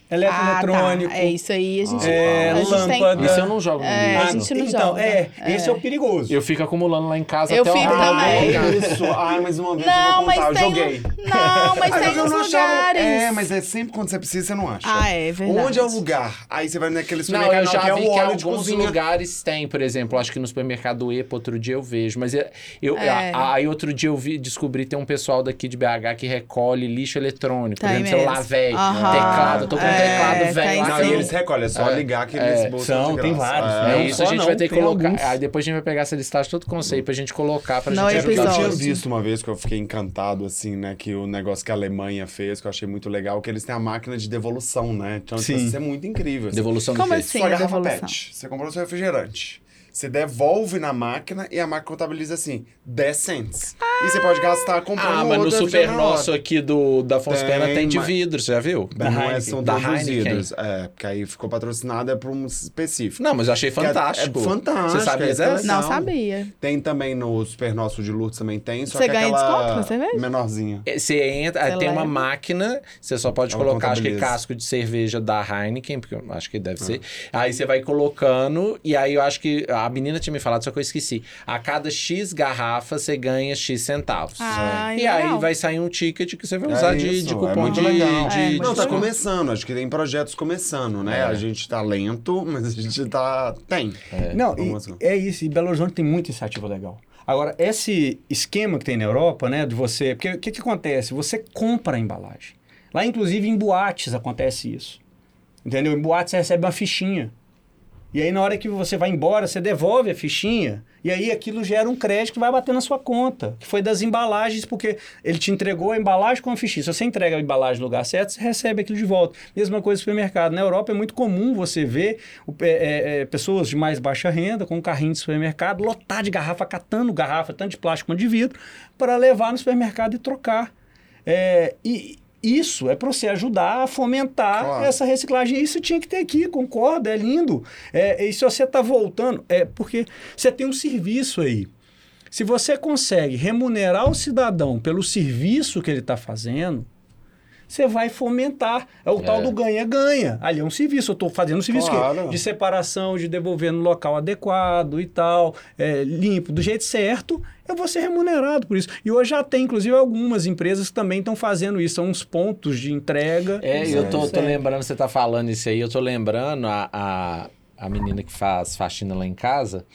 eletroeletrônico. Ah, tá. É isso aí, a gente, É, tem... lâmpada. Isso eu não jogo no É, lixo. a gente não então, joga. é, É. esse é o perigoso. Eu fico acumulando lá em casa Eu até fico hora também. É jogar. isso. Ai, mas uma vez Não, eu vou contar, eu joguei. Não, mas Ai, tem não achava- lugares. É, mas é sempre quando você precisa, você não acha. Ah, é verdade. Onde é o lugar? Aí você vai naquele Não, supermercado eu já que é vi o que alguns cozinha. lugares tem, por exemplo, acho que no supermercado EPA outro dia eu vejo, mas eu, eu- É. a- aí outro dia eu vi, descobri tem um pessoal daqui de BH que recolhe lixo eletrônico, por Tem exemplo, celular velho, teclado, eu tô com um É, teclado tem velho lá. Não, e eles recolhem, é só É, ligar que é, eles bolsam são, de tem graça. vários, É. né? É Não isso, a gente não, vai ter que colocar. alguns. Aí depois a gente vai pegar essa listagem todo com aí pra gente colocar pra gente É porque eu ajudar. tinha visto uma vez que eu fiquei encantado, assim, né? Que o negócio que a Alemanha fez, que eu achei muito legal, que eles têm a máquina de devolução, né? Então, tipo, Sim. isso é muito incrível. assim. Devolução do Como assim? Sua garrafa devolução? PET. Você comprou seu refrigerante. Você devolve na máquina e a máquina contabiliza assim, 10 cents. E você pode gastar comprando Ah, mas no super nosso aqui do, da Afonso Tem, tem de vidro, você já viu? Da não é, Heineken. são Da vidros. É, porque aí ficou patrocinado é para um específico. Não, mas eu achei Que é- fantástico. É, fantástico. Você sabia é dessa? legal. Não sabia. Tem também no Super Nosso de Lourdes também tem, só Você que ganha aquela desconto na cerveja? menorzinha. É, Você entra, Você tem uma leva. máquina, você só pode Ela colocar, acho que casco de cerveja da Heineken, porque eu acho que Ah. deve ser. Aí você vai colocando, e aí eu acho que a menina tinha me falado, só que eu esqueci. A cada X garrafa você ganha X centavos. Ah, e aí vai sair um ticket que você vai É usar de, isso, de é cupom muito de, legal. de, É, de Não, tá desconto. começando. Acho que tem projetos começando, né? É. A gente tá lento, mas a gente tá... Tem. Não, e, é isso. E Belo Horizonte tem muita iniciativa legal. Agora, esse esquema que tem na Europa, né, de você... Porque o que, que acontece? Você compra a embalagem. Lá, inclusive, em boates acontece isso. Entendeu? Em boates você recebe uma fichinha. E aí, na hora que você vai embora, você devolve a fichinha. E aí, aquilo gera um crédito que vai bater na sua conta. Que foi das embalagens, porque ele te entregou a embalagem com a fichinha. Se você entrega a embalagem no lugar certo, você recebe aquilo de volta. Mesma coisa no supermercado. Na Europa é muito comum você ver é, é, é, pessoas de mais baixa renda com um carrinho de supermercado lotar de garrafa, catando garrafa, tanto de plástico quanto de vidro, para levar no supermercado e trocar. É, e isso é para você ajudar a fomentar Claro. essa reciclagem. Isso tinha que ter aqui, concordo, é lindo. É, e se você está voltando, é porque você tem um serviço aí. Se você consegue remunerar o cidadão pelo serviço que ele está fazendo, você vai fomentar. É o tal do ganha-ganha. Ali é um serviço. Eu estou fazendo um serviço Claro. que- de separação, de devolver no local adequado e tal, é, limpo, do jeito certo, eu vou ser remunerado por isso. E hoje já tem, inclusive, algumas empresas que também estão fazendo isso. São uns pontos de entrega. É, eu tô, lembrando, você tá falando isso aí, eu tô lembrando a, a, a menina que faz faxina lá em casa,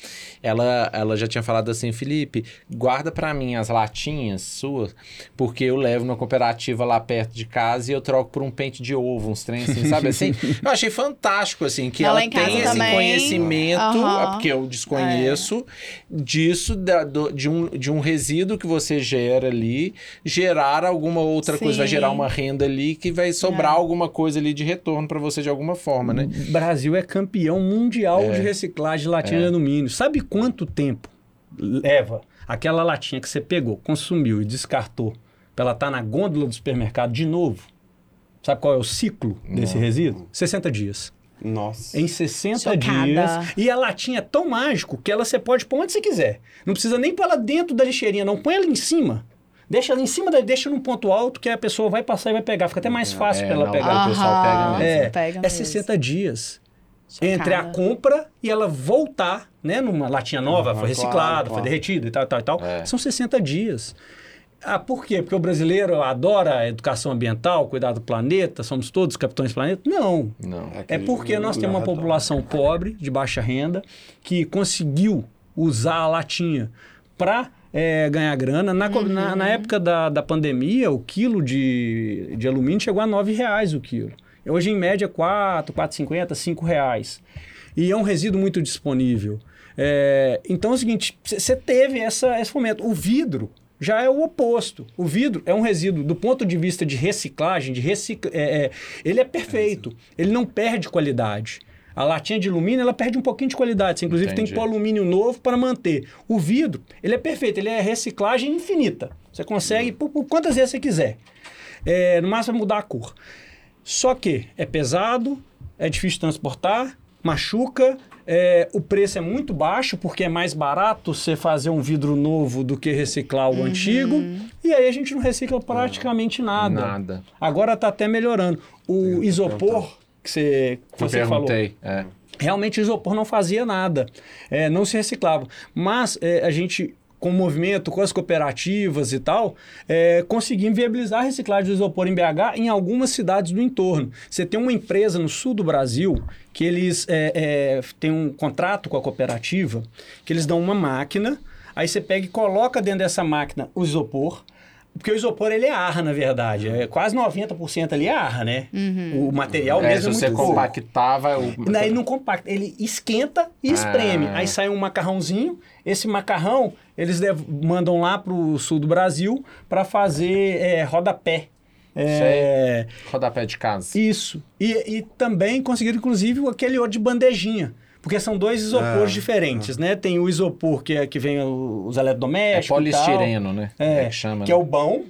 ela, ela já tinha falado assim, Felipe, guarda pra mim as latinhas suas, porque eu levo numa cooperativa lá perto de casa e eu troco por um pente de ovo, uns trem assim, sabe assim? Eu achei fantástico, assim, que Não, ela casa tem esse também. conhecimento, é porque eu desconheço, disso, da- do- de, um, de um resíduo que você gera ali, gerar alguma outra coisa, vai Sim. gerar uma renda ali que vai sobrar É. alguma coisa ali de retorno pra você de alguma forma, né? O Brasil é campeão mundial de reciclagem de latinha de alumínio. Sabe quanto tempo leva aquela latinha que você pegou, consumiu e descartou pra ela estar na gôndola do supermercado de novo? Sabe qual é o ciclo desse resíduo? 60 dias. Nossa. Em 60 Chocada. dias. E a latinha é tão mágico que ela você pode pôr onde você quiser. Não precisa nem pôr ela dentro da lixeirinha, não. Põe ela em cima. Deixa ela em cima, da, deixa num ponto alto que a pessoa vai passar e vai pegar. Fica até mais fácil É, pra ela não, pegar. o pessoal pega mesmo. É, Pega é mesmo. 60 dias. Chocada. Entre a compra e ela voltar, né? Numa latinha nova, Uhum, foi reciclada, claro, foi claro. derretida e tal, tal, e tal. É. São 60 dias. Ah, por quê? Porque o brasileiro adora a educação ambiental, cuidar do planeta, somos todos capitães do planeta? Não. Não. É aquele porque nós temos uma população pobre, de baixa renda, que conseguiu usar a latinha para ganhar grana. Na, co- na, na época da, da pandemia, o quilo de, de alumínio chegou a 9 reais o quilo. Hoje, em média, 4, 4,50, 5 reais. E é um resíduo muito disponível. É, então é o seguinte, você teve essa, esse momento. O vidro já é o oposto. O vidro é um resíduo, do ponto de vista de reciclagem, de recicla, é, é, ele é perfeito. Ele não perde qualidade. A latinha de alumínio, ela perde um pouquinho de qualidade. Você, inclusive, tem que Entendi. pôr alumínio novo para manter. O vidro, ele é perfeito. Ele é reciclagem infinita. Você consegue por, por quantas vezes você quiser. É, no máximo, mudar a cor. Só que é pesado, é difícil de transportar, machuca, é, o preço é muito baixo, porque é mais barato você fazer um vidro novo do que reciclar o antigo. E aí a gente não recicla praticamente nada. Nada. Agora está até melhorando. O isopor que você, que Eu você falou. perguntei. É. Realmente o isopor não fazia nada, é, não se reciclava. Mas é, a gente, com o movimento, com as cooperativas e tal, é, conseguimos viabilizar a reciclagem do isopor em BH em algumas cidades do entorno. Você tem uma empresa no sul do Brasil que eles é, é, têm um contrato com a cooperativa, que eles dão uma máquina, aí você pega e coloca dentro dessa máquina o isopor, porque o isopor ele é arra, na verdade. É quase 90% ali é arra, né? O material É, se mesmo é você muito pouco. compactar, vai. O... Não, ele não compacta, ele esquenta e espreme. Ah. Aí sai um macarrãozinho. Esse macarrão, eles mandam lá pro sul do Brasil para fazer é, rodapé. É, Rodapé de casa. isso. E, e também conseguiram, inclusive, aquele outro de bandejinha. Porque são dois isopores Ah, diferentes, né? Tem o isopor que, é, que vem o- os É eletrodomésticos. tal. polistireno, né? É, que chama. que né? é o bom,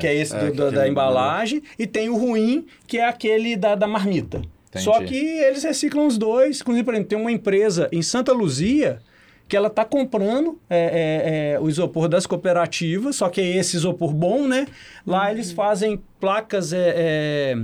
que é esse É, do- que da, da embalagem, e tem o ruim, que é aquele da, da marmita. Entendi. Só que eles reciclam os dois. Inclusive, por exemplo, tem uma empresa em Santa Luzia que ela está comprando é, é, é, o isopor das cooperativas, só que é esse isopor bom, né? Lá eles fazem placas é,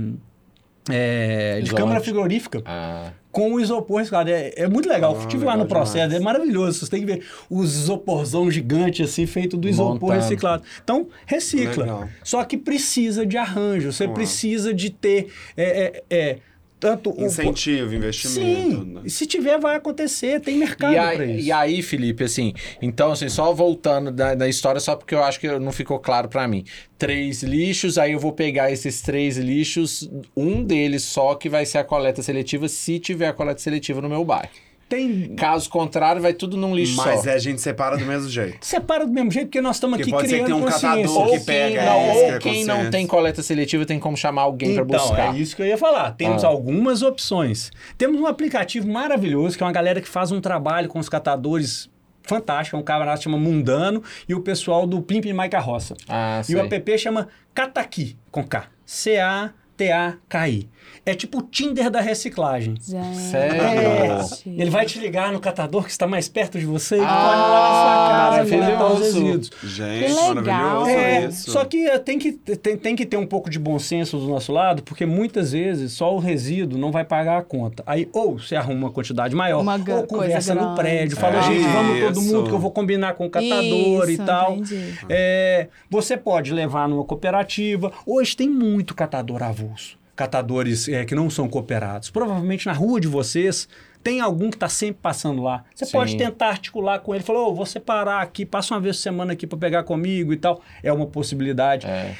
é, é, de câmara frigorífica Ah, com o isopor reciclado. É, é muito legal. Ah, Estive lá no processo, demais. é maravilhoso. Você tem que ver os isoporzão gigante assim, feito do isopor Montando. reciclado. Então, recicla. Legal. Só que precisa de arranjo, você precisa de ter é, é, tanto o- Incentivo, investimento. Sim, né? e se tiver vai acontecer, tem mercado E para aí, isso. e aí, Felipe, assim, então, assim, só voltando da, da história, só porque eu acho que não ficou claro pra mim. Três lixos, aí eu vou pegar esses três lixos, um deles só que vai ser a coleta seletiva, se tiver a coleta seletiva no meu bairro. Tem Caso contrário, vai tudo num lixo Mas só. é, a gente separa do mesmo jeito. separa do mesmo jeito porque nós estamos aqui pode ser que criando tenha um catador Ou que quem, pega não, ou que é quem não consciência. tem coleta seletiva tem como chamar alguém pra Então, buscar. é isso que eu ia falar. Temos Ah. algumas opções. Temos um aplicativo maravilhoso, que é uma galera que faz um trabalho com os catadores fantástico. É um camarada que chama Mundano e o pessoal do Pimp e Maica Roça. Ah, e o app chama Cataqui, com K. C-A-T-A-K-I. É tipo o Tinder da reciclagem. Gente. Sério? É, ele vai te ligar no catador que está mais perto de você e Ah, pode lá na sua casa coletar os resíduos. Gente, Que legal. maravilhoso É, isso. só que eh, tem que, tem, tem que ter um pouco de bom senso do nosso lado, porque muitas vezes só o resíduo não vai pagar a conta. Aí, ou você arruma uma quantidade maior, Uma ou conversa no prédio, fala, É. gente, vamos todo Isso. mundo que eu vou combinar com o catador e Isso, tal. entendi. É, você pode levar numa cooperativa. Hoje tem muito catador avulso. Catadores eh, que não são cooperados. Provavelmente na rua de vocês tem algum que está sempre passando lá. Você Sim. pode tentar articular com ele. Falou, "Ô, vou separar aqui, passa uma vez por semana aqui para pegar comigo e tal. É uma possibilidade. É.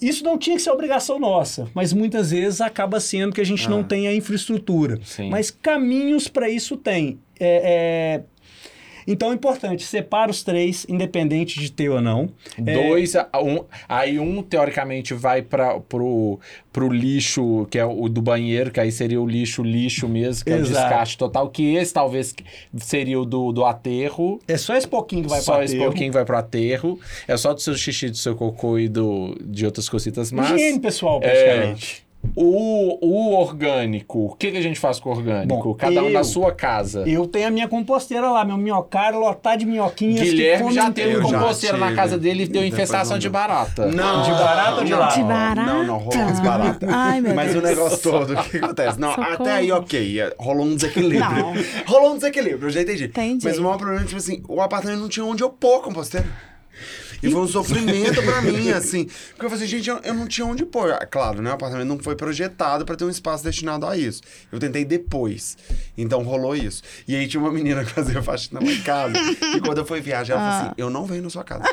Isso não tinha que ser obrigação nossa, mas muitas vezes acaba sendo que a gente não tem a infraestrutura. Sim. Mas caminhos para isso tem. É, é, Então é importante, separa os três, independente de ter ou não. É, Dois, a- um, aí um teoricamente vai para pro, pro lixo, que é o do banheiro, que aí seria o lixo lixo mesmo, que é o Exato. descarte total, que esse talvez seria o do, do aterro. É só esse pouquinho que vai só para esse pouquinho vai pro aterro. É só do seu xixi, do seu cocô e do, de outras cositas mas Higiene pessoal, É, praticamente. O, o orgânico, o que, que a gente faz com o orgânico? Bom, Cada um eu- na sua casa. Eu tenho a minha composteira lá, meu minhocário lotado de minhoquinhas. Guilherme já teve um composteiro na casa dele e deu infestação não de barata. Não, De barata ou de lata? De barata? Não, não, rolou uns baratas. Ai, meu Mas Deus. o negócio todo, o que acontece? Não, Socorro. até aí, ok, rolou um desequilíbrio. Não. Rolou um desequilíbrio, eu já entendi. Entendi. Mas o maior problema é, tipo assim, o apartamento não tinha onde eu pôr a composteira. E foi um sofrimento pra mim, assim. Porque eu falei assim, gente, eu, eu não tinha onde pôr. Ah, Claro, né? O apartamento não foi projetado pra ter um espaço destinado a isso. Eu tentei depois. Então rolou isso. E aí tinha uma menina que fazia faxina lá em casa. e quando eu fui viajar, ela falou assim: eu não venho na sua casa.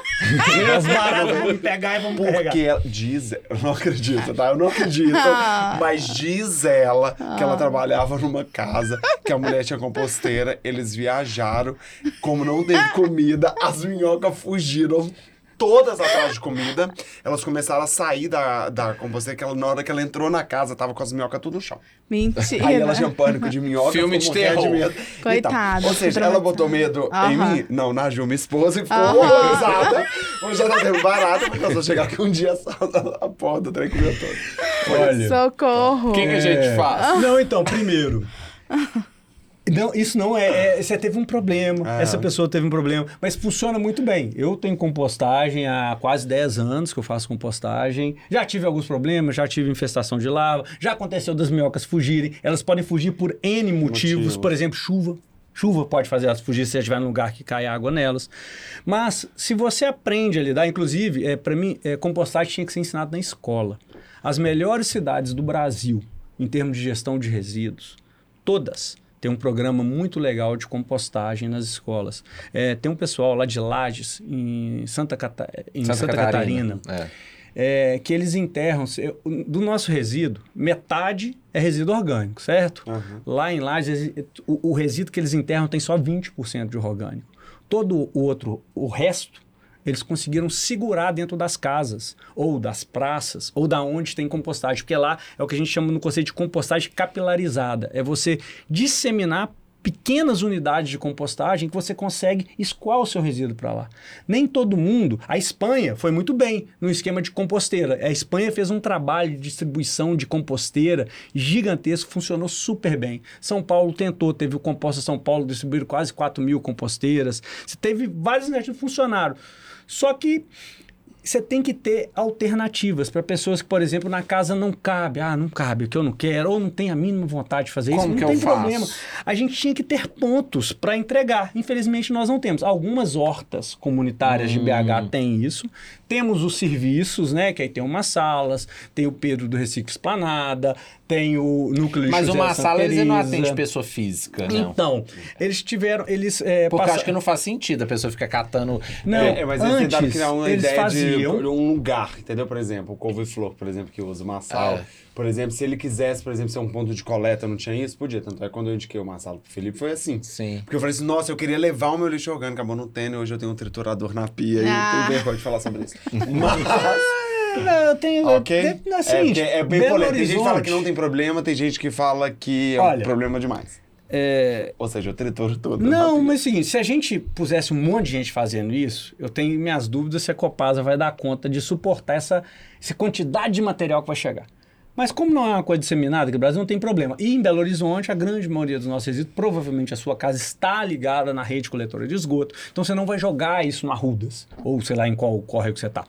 As baratas vão me pegar e vão me pegar. Porque ela diz, eu não acredito, tá? Eu não acredito. Ah. Mas diz ela que ela trabalhava numa casa, que a mulher tinha composteira, eles viajaram, como não teve comida, as minhocas fugiram. Todas atrás de comida, elas começaram a sair da, da composteira, que ela, na hora que ela entrou na casa, tava com as minhocas tudo no chão. Mentira. Aí ela tinha pânico de minhoca, Filme de terror. medo e tal. Coitada, Ou seja, ela botou medo traumatizada. em mim? Não, na Ju, minha esposa, e ficou Aham. horrorizada. Hoje ela teve barata, porque eu só chegar aqui um dia só a trem comeu todo. Olha. Socorro. O que, que a gente É. faz? Não, então, primeiro. Não, isso não é, é- Você teve um problema, Ah. essa pessoa teve um problema, mas funciona muito bem. Eu tenho compostagem há quase 10 anos que eu faço compostagem. Já tive alguns problemas, já tive infestação de lava, já aconteceu das minhocas fugirem. Elas podem fugir por N motivos, Motivos. por exemplo, chuva. Chuva pode fazer elas fugir se você estiver num lugar que cai água nelas. Mas se você aprende a lidar, inclusive, é, para mim, é, compostagem tinha que ser ensinado na escola. As melhores cidades do Brasil, em termos de gestão de resíduos, todas têm um programa muito legal de compostagem nas escolas. É, tem um pessoal lá de Lages, em Santa, Cata- em Santa, Catarina, É. é, que eles enterram, se- do nosso resíduo, metade é resíduo orgânico, certo? Aham. Lá em Lages, o, o resíduo que eles enterram tem só 20% de orgânico. Todo o outro, o resto, eles conseguiram segurar dentro das casas, ou das praças, ou da onde tem compostagem, porque lá é o que a gente chama no conceito de compostagem capilarizada. É você disseminar pequenas unidades de compostagem que você consegue escoar o seu resíduo para lá. Nem todo mundo. A Espanha foi muito bem no esquema de composteira. A Espanha fez um trabalho de distribuição de composteira gigantesco, funcionou super bem. São Paulo tentou, teve o Composta São Paulo, distribuíram quase 4 mil composteiras. Você teve vários iniciativas que funcionaram. Só que você tem que ter alternativas para pessoas que, por exemplo, na casa não cabe. Ah, não cabe, o que eu não quero, ou não tem a mínima vontade de fazer isso. Como Não que eu tem faço? problema. A gente tinha que ter pontos para entregar. Infelizmente, nós não temos. Algumas hortas comunitárias de Hum. BH têm isso. Temos os serviços, né? Que aí tem umas salas, tem o Pedro do Reciclo Esplanada, tem o Núcleo Mas José uma Santa sala eles não Teresa. atende pessoa física, não. Então, eles tiveram. Eles, é, Porque eu passa- acho que não faz sentido a pessoa ficar catando. Não, é, é, mas eles tentaram antes, criar uma eles ideia faziam- de um lugar, entendeu? Por exemplo, o couve-flor, por exemplo, que usa uma sala. É. Por exemplo, se ele quisesse, por exemplo, ser um ponto de coleta, não tinha isso, podia. Tanto é quando eu indiquei uma sala pro Felipe, foi assim. Sim. Porque eu falei assim, nossa, eu queria levar o meu lixo orgânico, acabou não tendo, e hoje eu tenho um triturador na pia e Ah. tenho vergonha de falar sobre isso. Mas, Não, eu tenho. ok? eu- é, assim, porque é bem polêmico. Tem gente que fala que não tem problema, tem gente que fala que é um Olha, problema demais. É, Ou seja, eu trituro tudo. Não, mas é o seguinte, se a gente pusesse um monte de gente fazendo isso, eu tenho minhas dúvidas se a Copasa vai dar conta de suportar essa, essa quantidade de material que vai chegar. Mas como não é uma coisa disseminada, que o Brasil não tem problema. E em Belo Horizonte, a grande maioria dos nossos resíduos, provavelmente a sua casa está ligada na rede coletora de esgoto. Então você não vai jogar isso no Arrudas, ou sei lá em qual córrego você está.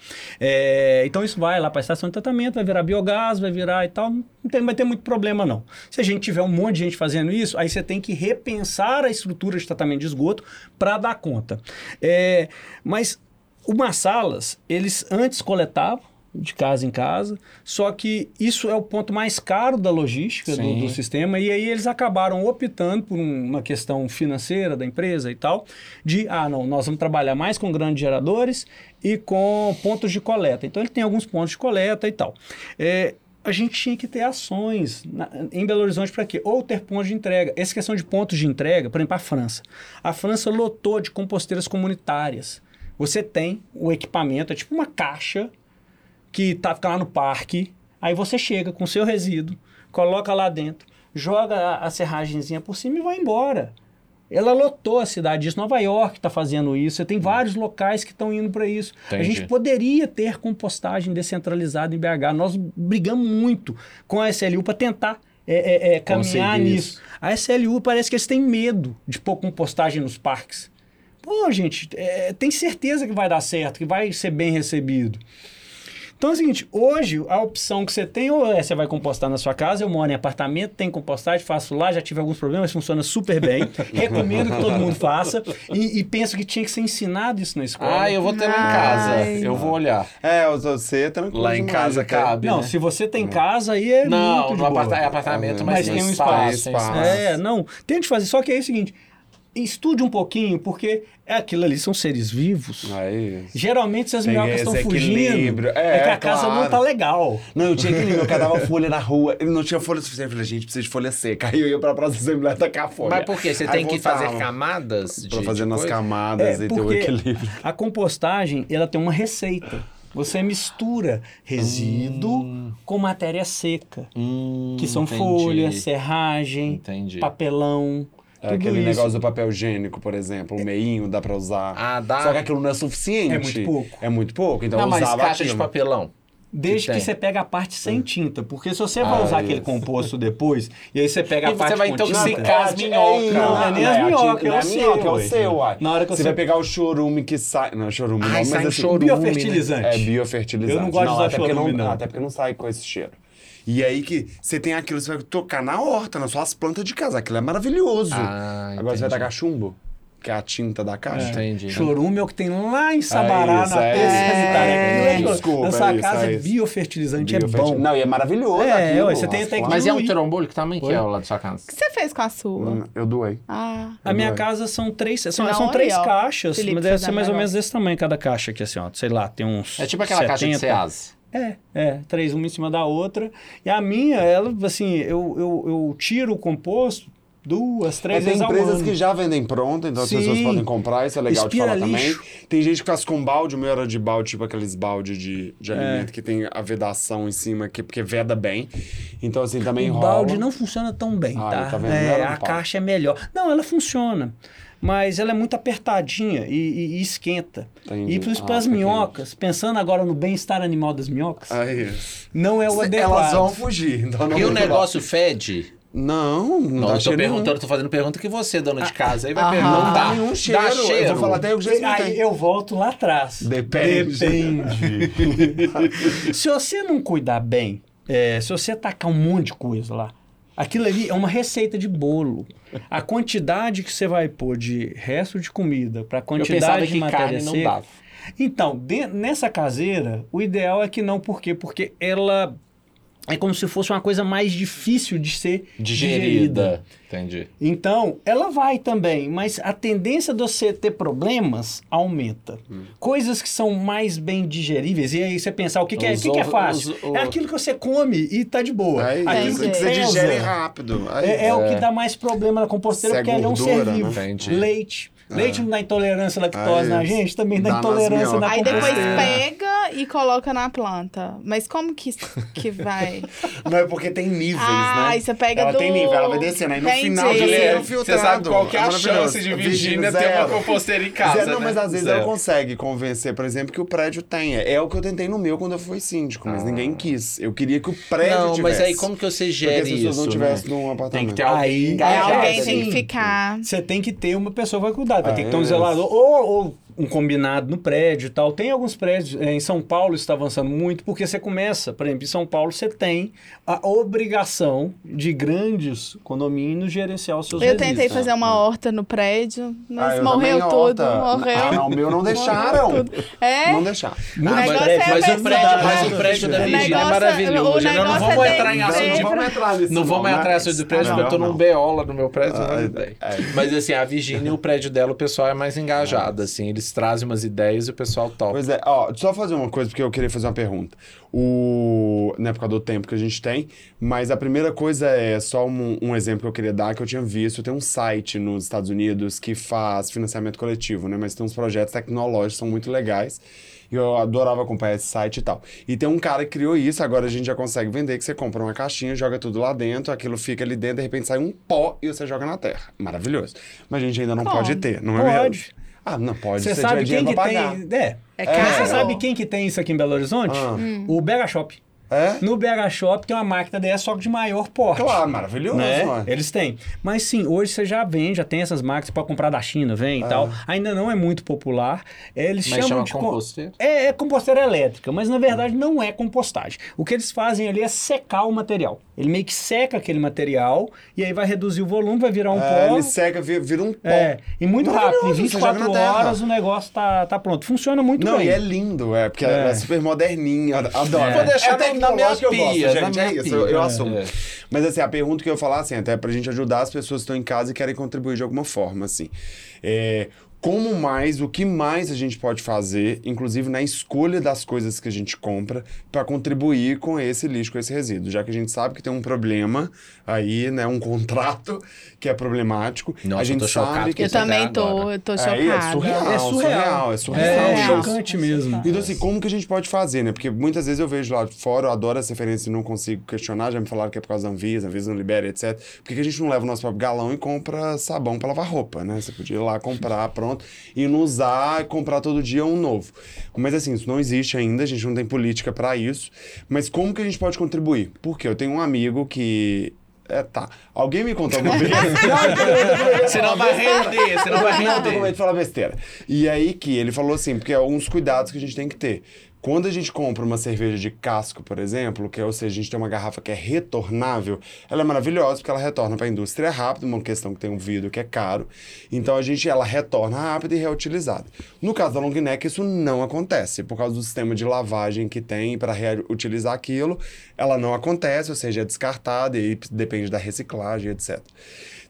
então isso vai lá para a estação de tratamento, vai virar biogás, vai virar e tal. Não tem, vai ter muito problema não. Se a gente tiver um monte de gente fazendo isso, aí você tem que repensar a estrutura de tratamento de esgoto para dar conta. É, mas umas salas, eles antes coletavam de casa em casa, só que isso é o ponto mais caro da logística do, do sistema, e aí eles acabaram optando por um- uma questão financeira da empresa e tal, de, ah, não, nós vamos trabalhar mais com grandes geradores e com pontos de coleta. Então ele tem alguns pontos de coleta e tal. É, a gente tinha que ter ações na- em Belo Horizonte para quê? Ou ter pontos de entrega. Essa questão de pontos de entrega, por exemplo, a França. A França lotou de composteiras comunitárias. Você tem o equipamento, é tipo uma caixa que tá, fica lá no parque, aí você chega com o seu resíduo, coloca lá dentro, joga a, a serragenzinha por cima e vai embora. Ela lotou a cidade disso. Nova York está fazendo isso. Você tem vários locais que estão indo para isso. A Entendi. gente poderia ter compostagem descentralizada em BH. Nós brigamos muito com a SLU para tentar é, é, é, caminhar Conseguir nisso. A SLU parece que eles têm medo de pôr compostagem nos parques. Pô, gente, é, tem certeza que vai dar certo, que vai ser bem recebido. Então é o seguinte, hoje a opção que você tem ou é você vai compostar na sua casa, eu moro em apartamento, tem compostagem, faço lá, já tive alguns problemas, funciona super bem. Recomendo que todo mundo faça. E, e penso que tinha que ser ensinado isso na escola. Ah, eu vou ter lá em casa. Ai. Eu vou olhar. É, você é tranquilo. Lá em casa até. cabe. Não, né? se você tem casa, aí é Não, muito de no boa. aparta- é apartamento, mas, Mas tem um espaço. espaço. tem espaço. É, não. Tente fazer. Só que é o seguinte: estude um pouquinho, porque é aquilo ali, são seres vivos. É isso. Geralmente, se as minhocas estão fugindo, é, É, que a casa claro. não tá legal. Não, eu tinha equilíbrio. Eu catava folha na rua. Ele não tinha folha suficiente. Eu falei, gente, precisa de folha seca. Aí eu ia pra próxima assembleia tacar folha. Mas por quê? Você Aí tem que voltava. fazer camadas de Pra fazer de nas coisa? camadas É, e ter o equilíbrio. a compostagem, ela tem uma receita. Você mistura resíduo com matéria seca, Hum, que são entendi. folhas, serragem, Entendi. papelão, tudo aquele isso. negócio do papel higiênico, por exemplo, o meinho dá pra usar. Ah, dá? Só que aquilo não é suficiente. É muito pouco. É muito pouco, então Não, eu mas usava caixa de aquilo. papelão. Desde que que, você pega a parte sem tinta. Porque se você vai Ah, usar aquele isso. composto depois, e aí você pega E a você parte vai com intoxicar tinta, as É, minhocas. Não, não é nem as minhocas, é o seu, é o seu, uai. Na hora que você você- vai pegar o chorume que sai... Não, chorume Ai, não, mas assim... chorume. Biofertilizante. É biofertilizante. Eu não gosto de usar chorume, não. Até porque não sai com esse cheiro. E aí que você tem aquilo, você vai tocar na horta, nas suas plantas de casa. Aquilo é maravilhoso. Ah, Agora você vai tacar chumbo, que é a tinta da caixa. Entendi. Chorume é o que tem lá em Sabará, isso, na é terça isso. sanitária. É, é desculpa, Na sua é isso, casa é é biofertilizante, é bom. Não, e é maravilhoso É, aquilo. ué, você tem até que-. Mas é um Diluir. trombolo que tamanho que é o lá da sua casa? O que você fez com a sua? Hum, Eu doei. Ah, A minha Agora. casa são três, são, Não, são três ó. caixas, Felipe mas deve ser mais ou menos desse tamanho cada caixa aqui, assim, ó. Sei lá, tem uns. É tipo aquela caixa de 70. É, é, três, uma em cima da outra. E a minha, ela, assim, eu, eu, eu tiro o composto duas, É, três tem vezes ao empresas ano. que já vendem pronta, então Sim. as pessoas podem comprar, isso é legal de Espira falar lixo. também. Tem gente que faz com balde, o meu era de balde, tipo aqueles balde de, de É. alimento que tem a vedação em cima, que, porque veda bem. Então, assim, também O rola. balde não funciona tão bem, Ah, tá? tá vendo? É, a pau. caixa é melhor. Não, ela funciona. Mas ela é muito apertadinha e, e- e esquenta. Entendi. E para Ah, as minhocas, pensando agora no bem-estar animal das minhocas, Ah, não é o adequado. Elas vão fugir, então não E o negócio fede? Não, não, Não, dá eu tô cheiro nenhum. perguntando, tô fazendo pergunta que você, dona de casa, aí vai Aham. perguntar. Não Dá, nenhum cheiro. Dá cheiro. Eu vou falar até o que Aí eu volto lá atrás. Depende. Depende. se você não cuidar bem, é, se você tacar um monte de coisa lá, aquilo ali é uma receita de bolo. A quantidade que você vai pôr de resto de comida para Eu quantidade de que matéria carne não seca. dava. Então, de- nessa caseira, o ideal é que não, por quê? Porque ela é como se fosse uma coisa mais difícil de ser digerida. Digerida. Entendi. Então, ela vai também, mas a tendência de você ter problemas aumenta. Coisas que são mais bem digeríveis, e aí você pensar, o que, que é, o que, que é fácil? os- o- É aquilo que você come e tá de boa. É aquilo Entendi. que você digere rápido. Aí- É, é o que É. dá mais problema na composteira, é porque é um ser né? vivo. Entendi. Leite. Leite não dá intolerância à lactose Ah, na isso. gente, também dá intolerância na Aí depois pega e coloca na planta. Mas como que, que vai? Não é porque tem níveis, Ah, né? aí você pega ela do- tem nível, ela vai descendo. Aí no Entendi. final de ser Você sabe qual que é a maravilhoso. chance de Virgínia ter uma composteira em casa, Zero, não, né? mas às vezes Zero. ela consegue convencer, por exemplo, que o prédio tenha. É o que eu tentei no meu quando eu fui síndico, mas ninguém quis. Eu queria que o prédio Não, tivesse. mas aí como que você Porque gere as pessoas isso? não né? tivessem num apartamento. Tem que ter alguém Aí- É, alguém tem que ficar. Você tem que ter uma pessoa que vai cuidar, vai Ah, ter que ter um é. zelador ou, ou um combinado no prédio e tal. Tem alguns prédios, eh, em São Paulo está avançando muito, porque você começa, por exemplo, em São Paulo você tem a obrigação de grandes condomínios gerenciar os seus Eu resíduos. tentei fazer uma horta no prédio, Ah, mas eu morreu tudo. horta. Morreu. Ah, não, o meu não deixaram. É? Não deixaram. Negócio prédios, é Mas o prédio, mas o prédio da Virgínia é é- maravilhoso. o Não, não vamos é entrar em assunto de sempre- vamos entrar nisso. Não vamos entrar em assunto do prédio, porque eu tô num não. Lá no meu prédio. Ah, não é, é. Mas assim, a Virgínia, o prédio dela, o pessoal é mais engajado, assim. Eles trazem umas ideias e o pessoal topa. Pois é, ó, só fazer uma coisa, porque eu queria fazer uma pergunta. O... Não é por causa do tempo que a gente tem, mas a primeira coisa é só um, um exemplo que eu queria dar, que eu tinha visto. Tem um site nos Estados Unidos que faz financiamento coletivo, né? Mas tem uns projetos tecnológicos que são muito legais. E eu adorava acompanhar esse site e tal. E tem um cara que criou isso, agora a gente já consegue vender, que você compra uma caixinha, joga tudo lá dentro, aquilo fica ali dentro, de repente sai um pó e você joga na terra. Maravilhoso. Mas a gente ainda não Como? pode ter, não é Pode. mesmo? Ah, não pode. Você sabe quem que pagar. tem... É. É Mas caro. você sabe quem que tem isso aqui em Belo Horizonte? Ah. Hum. O Bega Shop. É? No BH Shop tem uma máquina dessa, só que de maior porte. Claro, maravilhoso, né? mano. Eles têm. Mas sim, hoje você já vende, já tem essas máquinas, você pode comprar da China, vem e tal. Ainda não é muito popular. Eles Mas chamam chama de co- composteiro? É, é composteira elétrica, mas na verdade não é compostagem. O que eles fazem ali é secar o material. Ele meio que seca aquele material e aí vai reduzir o volume, vai virar um É, pó. ele seca, vira, vira um pó. É, e muito rápido. Em Maravilhoso, você joga 24 na terra. horas o negócio tá, tá pronto. Funciona muito Não, bem. e é lindo, é, porque ela É. é super moderninha. Adoro. Vou deixar é na- minha que eu gosto, pia, gente. É isso, pia. eu, eu assumo. É. Mas assim, a pergunta que eu ia falar, assim, até pra gente ajudar as pessoas que estão em casa e querem contribuir de alguma forma, assim. É, como mais, o que mais a gente pode fazer, inclusive na escolha das coisas que a gente compra, para contribuir com esse lixo, com esse resíduo? Já que a gente sabe que tem um problema aí, né? Um contrato que é problemático. Nossa, a eu gente tô chocado sabe que Eu também tô, eu tô É, chocada. é surreal, É surreal. é surreal. É, É. chocante mesmo. Então, assim, como que a gente pode fazer, né? Porque muitas vezes eu vejo lá fora, eu adoro essa referência e não consigo questionar, já me falaram que é por causa da Anvisa, a Anvisa não libera, etc. Por que que a gente não leva o nosso próprio galão e compra sabão pra lavar roupa, né? Você podia ir lá comprar, pronto, e não usar e comprar todo dia um novo. Mas assim, isso não existe ainda, a gente não tem política pra isso. Mas como que a gente pode contribuir? Porque eu tenho um amigo que... É, tá. Alguém me contou alguma vez? Senão vai render, senão vai Não, tô com medo render. de falar besteira. E aí que ele falou assim, porque é alguns cuidados que a gente tem que ter. Quando a gente compra uma cerveja de casco, por exemplo, que é, ou seja, a gente tem uma garrafa que é retornável, ela é maravilhosa porque ela retorna para a indústria rápido, uma questão que tem um vidro que é caro. Então a gente ela retorna rápido e reutilizada. No caso da long neck isso não acontece por causa do sistema de lavagem que tem para reutilizar aquilo, ela não acontece, ou seja, é descartada e depende da reciclagem, etc.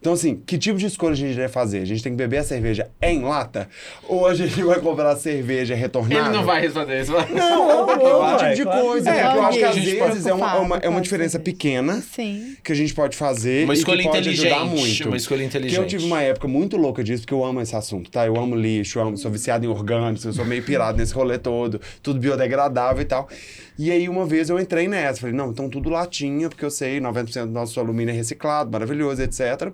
Então, assim, que tipo de escolha a gente deve fazer? A gente tem que beber a cerveja em lata? Ou a gente vai comprar a cerveja retornável? Ele não vai responder isso. vai. Não, porque é um vai, tipo de claro. coisa. É? Porque eu acho que às A gente vezes pode é uma, é uma, é uma diferença pequena Sim. que a gente pode fazer Uma e escolha que pode ajudar inteligente, muito. uma escolha inteligente. Porque eu tive uma época muito louca disso, porque eu amo esse assunto, tá? Eu amo lixo, eu amo, sou viciado em orgânicos, eu sou meio pirado nesse rolê todo, tudo biodegradável e tal. E aí uma vez eu entrei nessa, falei, não, então tudo latinha, porque eu sei, 90% do nosso alumínio é reciclado, maravilhoso, etc.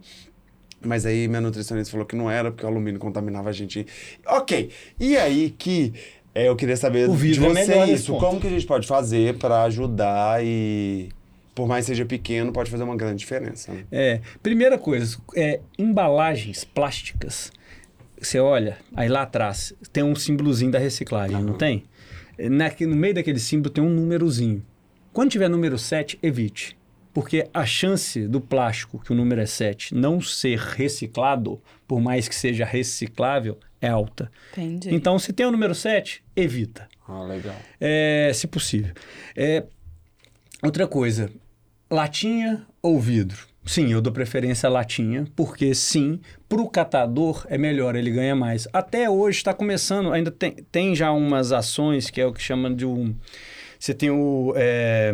Mas aí minha nutricionista falou que não era, porque o alumínio contaminava a gente. Ok. E aí que é, eu queria saber O de é você nesse isso. Como que a gente pode fazer para ajudar e, por mais que seja pequeno, pode fazer uma grande diferença. né? É, primeira coisa, é, embalagens plásticas. Você olha, aí lá atrás tem um símbolozinho da reciclagem, não tem? Naque- no meio daquele símbolo tem um númerozinho. Quando tiver número 7, evite. Porque a chance do plástico, que o número é 7, não ser reciclado, por mais que seja reciclável, é alta. Entendi. Então, se tem o número 7, evita. Ah, legal. É, se possível. É, outra coisa, latinha ou vidro? Sim, eu dou preferência à latinha, porque sim, para o catador é melhor, ele ganha mais. Até hoje está começando, ainda tem, tem já umas ações que é o que chama de um. Você tem o. É,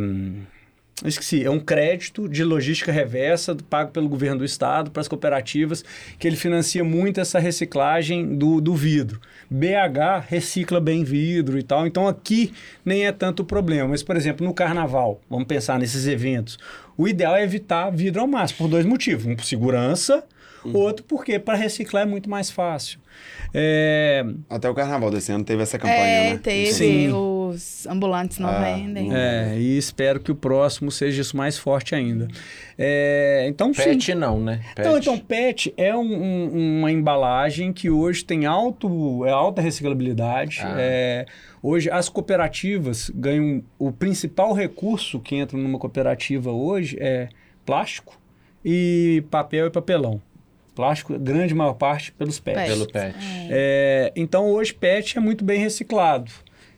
esqueci, é um crédito de logística reversa pago pelo governo do estado para as cooperativas, que ele financia muito essa reciclagem do, do vidro. BH recicla bem vidro e tal, então aqui nem é tanto problema. Mas, por exemplo, no carnaval, vamos pensar nesses eventos, o ideal é evitar vidro ao máximo, por dois motivos. Um, por segurança, outro porque para reciclar é muito mais fácil. É, Até o carnaval desse ano teve essa campanha, É, né? teve. Sim. Os ambulantes não Ah, vendem. é, e espero que o próximo seja isso mais forte ainda. É, então, sim. Pet não, né? Pet. Então, então, PET é um- um- uma embalagem que hoje tem alto, é alta reciclabilidade. Ah. É, hoje, as cooperativas ganham... O principal recurso que entra numa cooperativa hoje é plástico e papel e papelão. Plástico, grande maior parte pelos PETs. Pet. Pelo pet. É, então, hoje, PET é muito bem reciclado.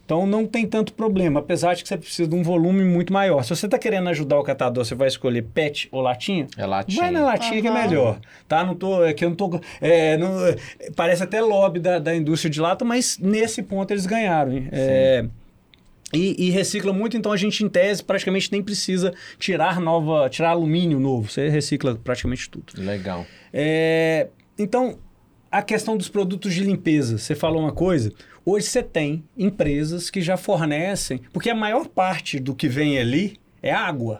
Então, não tem tanto problema, apesar de que você precisa de um volume muito maior. Se você está querendo ajudar o catador, você vai escolher PET ou latinha? É latinha. Vai na latinha que é melhor, tá? Não tô, é que eu não tô, é, não- é, parece até lobby da, da indústria de lata, mas nesse ponto eles ganharam, hein? É, e, e recicla muito, então a gente em tese praticamente nem precisa tirar nova, tirar alumínio novo, você recicla praticamente tudo. Legal. É, então, a questão dos produtos de limpeza, você falou uma coisa. Hoje você tem empresas que já fornecem, porque a maior parte do que vem ali é água.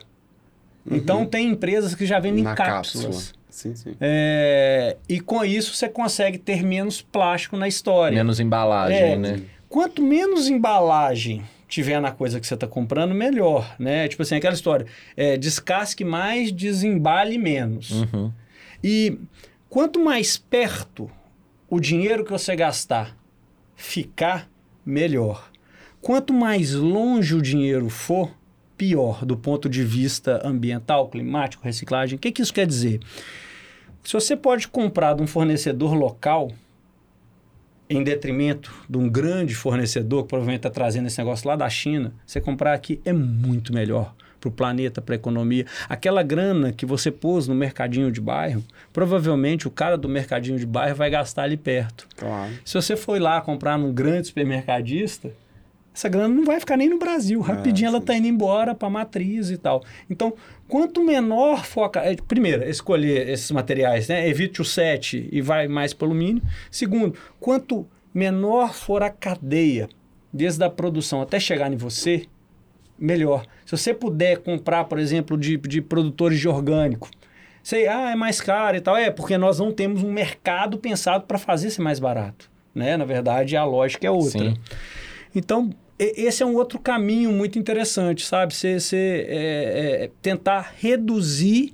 Então tem empresas que já vendem Na cápsulas. cápsula. Sim, sim. É, e com isso você consegue ter menos plástico na história. Menos embalagem, É. né? Quanto menos embalagem tiver na coisa que você está comprando, melhor, né? Tipo assim, aquela história, é, descasque mais, desembale menos. Uhum. E quanto mais perto o dinheiro que você gastar ficar, melhor. Quanto mais longe o dinheiro for, pior do ponto de vista ambiental, climático, reciclagem. O que, que isso quer dizer? Se você pode comprar de um fornecedor local em detrimento de um grande fornecedor que provavelmente está trazendo esse negócio lá da China, você comprar aqui é muito melhor para o planeta, para a economia. Aquela grana que você pôs no mercadinho de bairro, provavelmente o cara do mercadinho de bairro vai gastar ali perto. Claro. Se você foi lá comprar num grande supermercadista, essa grana não vai ficar nem no Brasil. Rapidinho ela sim. está indo embora para a matriz e tal. Então, quanto menor for a... ca- é, Primeiro, escolher esses materiais, né? Evite o SET e vai mais para alumínio. Segundo, quanto menor for a cadeia, desde a produção até chegar em você, melhor. Se você puder comprar, por exemplo, de, de produtores de orgânico, sei, ah, é mais caro e tal. É, porque nós não temos um mercado pensado para fazer ser mais barato. Né? Na verdade, a lógica é outra. Sim. Então, esse é um outro caminho muito interessante, sabe? Você você, é, é, tentar reduzir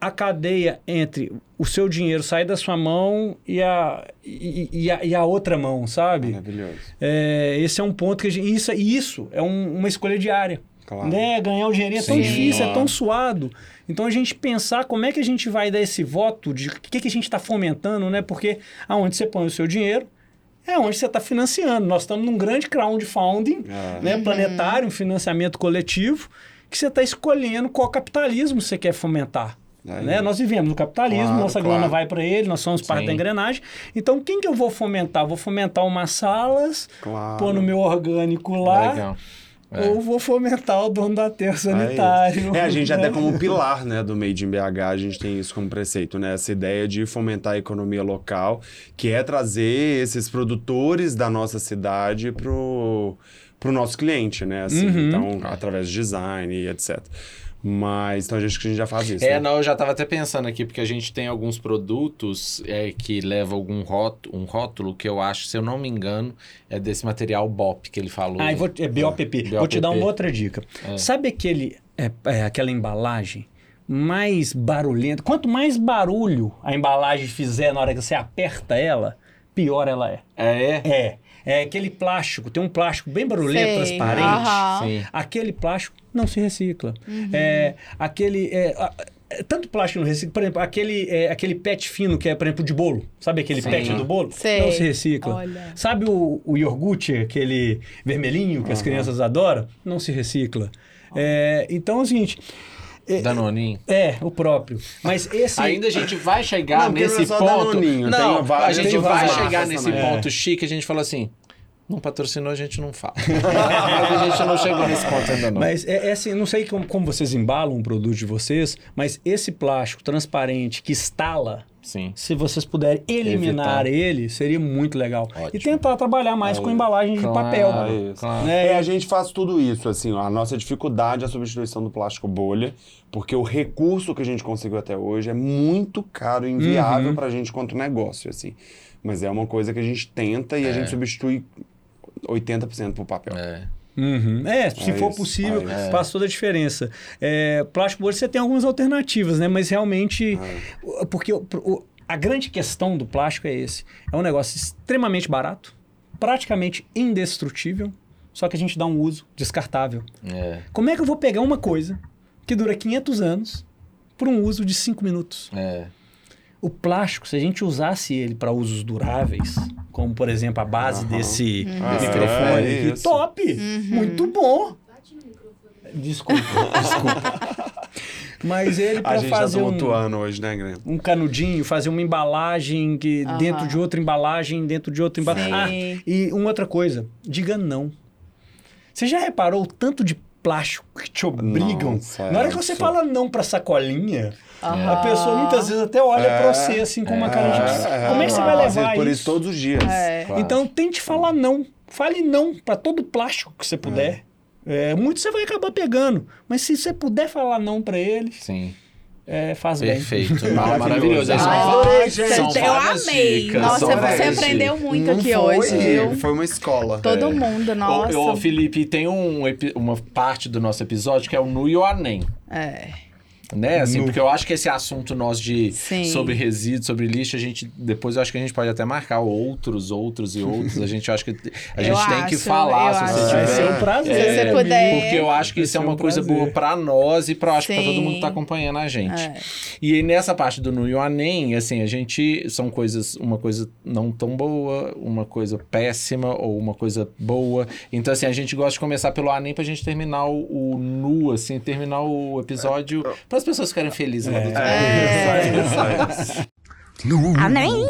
a cadeia entre o seu dinheiro sair da sua mão e a, e, e a, e a outra mão, sabe? Maravilhoso. É, esse é um ponto que a gente, isso, isso é um- uma escolha diária. Claro. Né? Ganhar o dinheirinho é tão difícil, é claro. tão suado. Então a gente pensar como é que a gente vai dar esse voto de o que, que a gente está fomentando, né? Porque aonde você põe o seu dinheiro é onde você está financiando. Nós estamos num grande crowdfunding É. né, planetário, um financiamento coletivo, que você está escolhendo qual capitalismo você quer fomentar. É né? Nós vivemos no capitalismo, Claro, nossa claro. grana vai para ele, nós somos parte Sim. da engrenagem. Então, quem que eu vou fomentar? Vou fomentar umas salas, Claro. pôr no meu orgânico lá, Legal. É. ou vou fomentar o dono da terra É, sanitário. isso. É, a gente até como pilar, né, do Made in BH, a gente tem isso como preceito, né? Essa ideia de fomentar a economia local, que é trazer esses produtores da nossa cidade pro, pro nosso cliente, né? Assim, Uhum. Então, através de design e etc. Mas, então, a gente, a gente já faz isso, É, né? não, eu já tava até pensando aqui, porque a gente tem alguns produtos é, que levam algum rótulo, um rótulo que eu acho, se eu não me engano, é desse material BOP que ele falou. Ah, e vou, é BOPP. Vou te dar uma outra dica. É. Sabe aquele, é, é, aquela embalagem mais barulhenta? Quanto mais barulho a embalagem fizer na hora que você aperta ela, pior ela é. É, é? É. Aquele plástico, tem um plástico bem barulhento, Sei. transparente. Sim. Aquele plástico não se recicla. É, aquele. é, a- é, tanto plástico não recicla, por exemplo, aquele, é, aquele pet fino que é, por exemplo, de bolo. Sabe aquele Sim. pet do bolo? Sei. Não se recicla. Olha. Sabe o, o iogurte, aquele vermelhinho que as crianças adoram? Não se recicla. É, então é o seguinte. É, Danoninho. é, o próprio. Mas esse. Ainda a gente vai chegar Não, nesse não é ponto. Danoninho, não, a gente tem vai chegar nesse também. ponto chique, a gente fala assim, não patrocinou, a gente não fala. mas a gente não chegou nesse ponto ainda não. Mas é, é assim, não sei como, como vocês embalam um produto de vocês, mas esse plástico transparente que estala, Sim. se vocês puderem eliminar Evitar. ele, seria muito legal. Ótimo. E tentar trabalhar mais com embalagem de Claro, papel. É isso. claro. Né? É, a gente faz tudo isso, assim, ó, a nossa dificuldade é a substituição do plástico bolha, porque o recurso que a gente conseguiu até hoje é muito caro e inviável Uhum. pra gente quanto negócio, assim. Mas é uma coisa que a gente tenta e a gente substitui 80% pro papel. É. Uhum. É, se É for isso, possível, é faz toda a diferença. É, plástico bolha, você tem algumas alternativas, né? Mas realmente, o- porque o- o- a grande questão do plástico é esse. É um negócio extremamente barato, praticamente indestrutível, só que a gente dá um uso descartável. É. Como é que eu vou pegar uma coisa que dura 500 anos por um uso de 5 minutos? É. O plástico, se a gente usasse ele para usos duráveis, como por exemplo a base Aham. desse Ah, microfone é aqui, top! Muito bom! Desculpa, desculpa. Mas ele A para gente tá fazer um, tumultuando hoje, né, Graham? um canudinho, fazer uma embalagem que Aham. dentro de outra embalagem, dentro de outra embalagem. Ah, e uma outra coisa, diga não. Você já reparou o tanto de plástico que te obrigam? Nossa, Na hora é que você absurdo. fala não pra sacolinha, Aham. a pessoa muitas vezes até olha É, pra você assim com uma cara de como é que você vai levar por isso? isso todos os dias. É. Claro. Então tente falar não. Fale não pra todo plástico que você puder. É, muito você vai acabar pegando, mas se você puder falar não pra ele, Sim. é, faz bem. Perfeito. Maravilhoso. Aí são Ai, várias- nossa, são eu amei. dicas, Nossa, são você várias aprendeu dicas. muito Não aqui foi, hoje, viu? Foi uma escola. Todo É. mundo, nossa. Ô, ô, Felipe, tem um, uma parte do nosso episódio que é o Nu e o Anem. É. Né? Assim, Nu. porque eu acho que esse assunto nosso de Sim. sobre resíduos, sobre lixo, a gente depois eu acho que a gente pode até marcar outros, outros e outros. A gente acha que a Eu gente tem que acho, falar eu se acho. você Vai tiver. ser um prazer. É, Se você puder. Porque eu acho que Vai isso é ser uma um coisa boa pra nós e pra, acho que pra todo mundo que tá acompanhando a gente. É. E aí, nessa parte do Nu e o Anem, assim, a gente. São coisas. Uma coisa não tão boa, uma coisa péssima ou uma coisa boa. Então, assim, a gente gosta de começar pelo Anem pra gente terminar o, o Nu, assim, terminar o episódio. Para as pessoas ficarem felizes lá do outro lado. É. Isso, isso.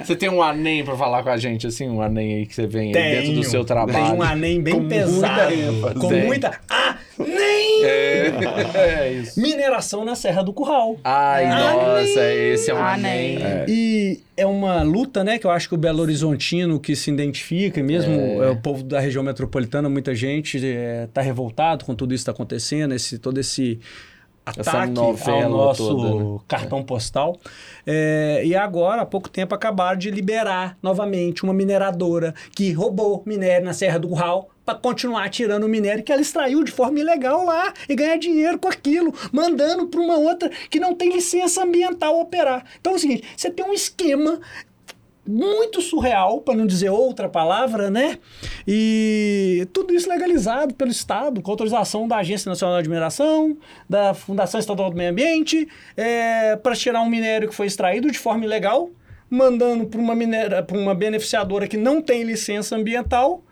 Você tem um Anem pra falar com a gente, assim, um Anem aí que você vem dentro do seu trabalho. Tem um anem bem Com pesado. muita com Tem. muita. Ah, nem! É, é isso. Mineração na Serra do Curral. Ai, Anem. nossa, esse é um Anem. Anem. É. E é uma luta, né, que eu acho que o Belo Horizontino que se identifica, e mesmo É. é, o povo da região metropolitana, muita gente está revoltado com tudo isso que está acontecendo, esse, todo esse ataque ao nosso toda, né? cartão postal. É, e agora, há pouco tempo, acabaram de liberar novamente uma mineradora que roubou minério na Serra do Curral para continuar tirando o minério que ela extraiu de forma ilegal lá e ganhar dinheiro com aquilo, mandando para uma outra que não tem licença ambiental operar. Então é o seguinte, você tem um esquema muito surreal, para não dizer outra palavra, né? E tudo isso legalizado pelo Estado, com autorização da Agência Nacional de Mineração, da Fundação Estadual do Meio Ambiente, para tirar um minério que foi extraído de forma ilegal, mandando para uma, minera- uma beneficiadora que não tem licença ambiental,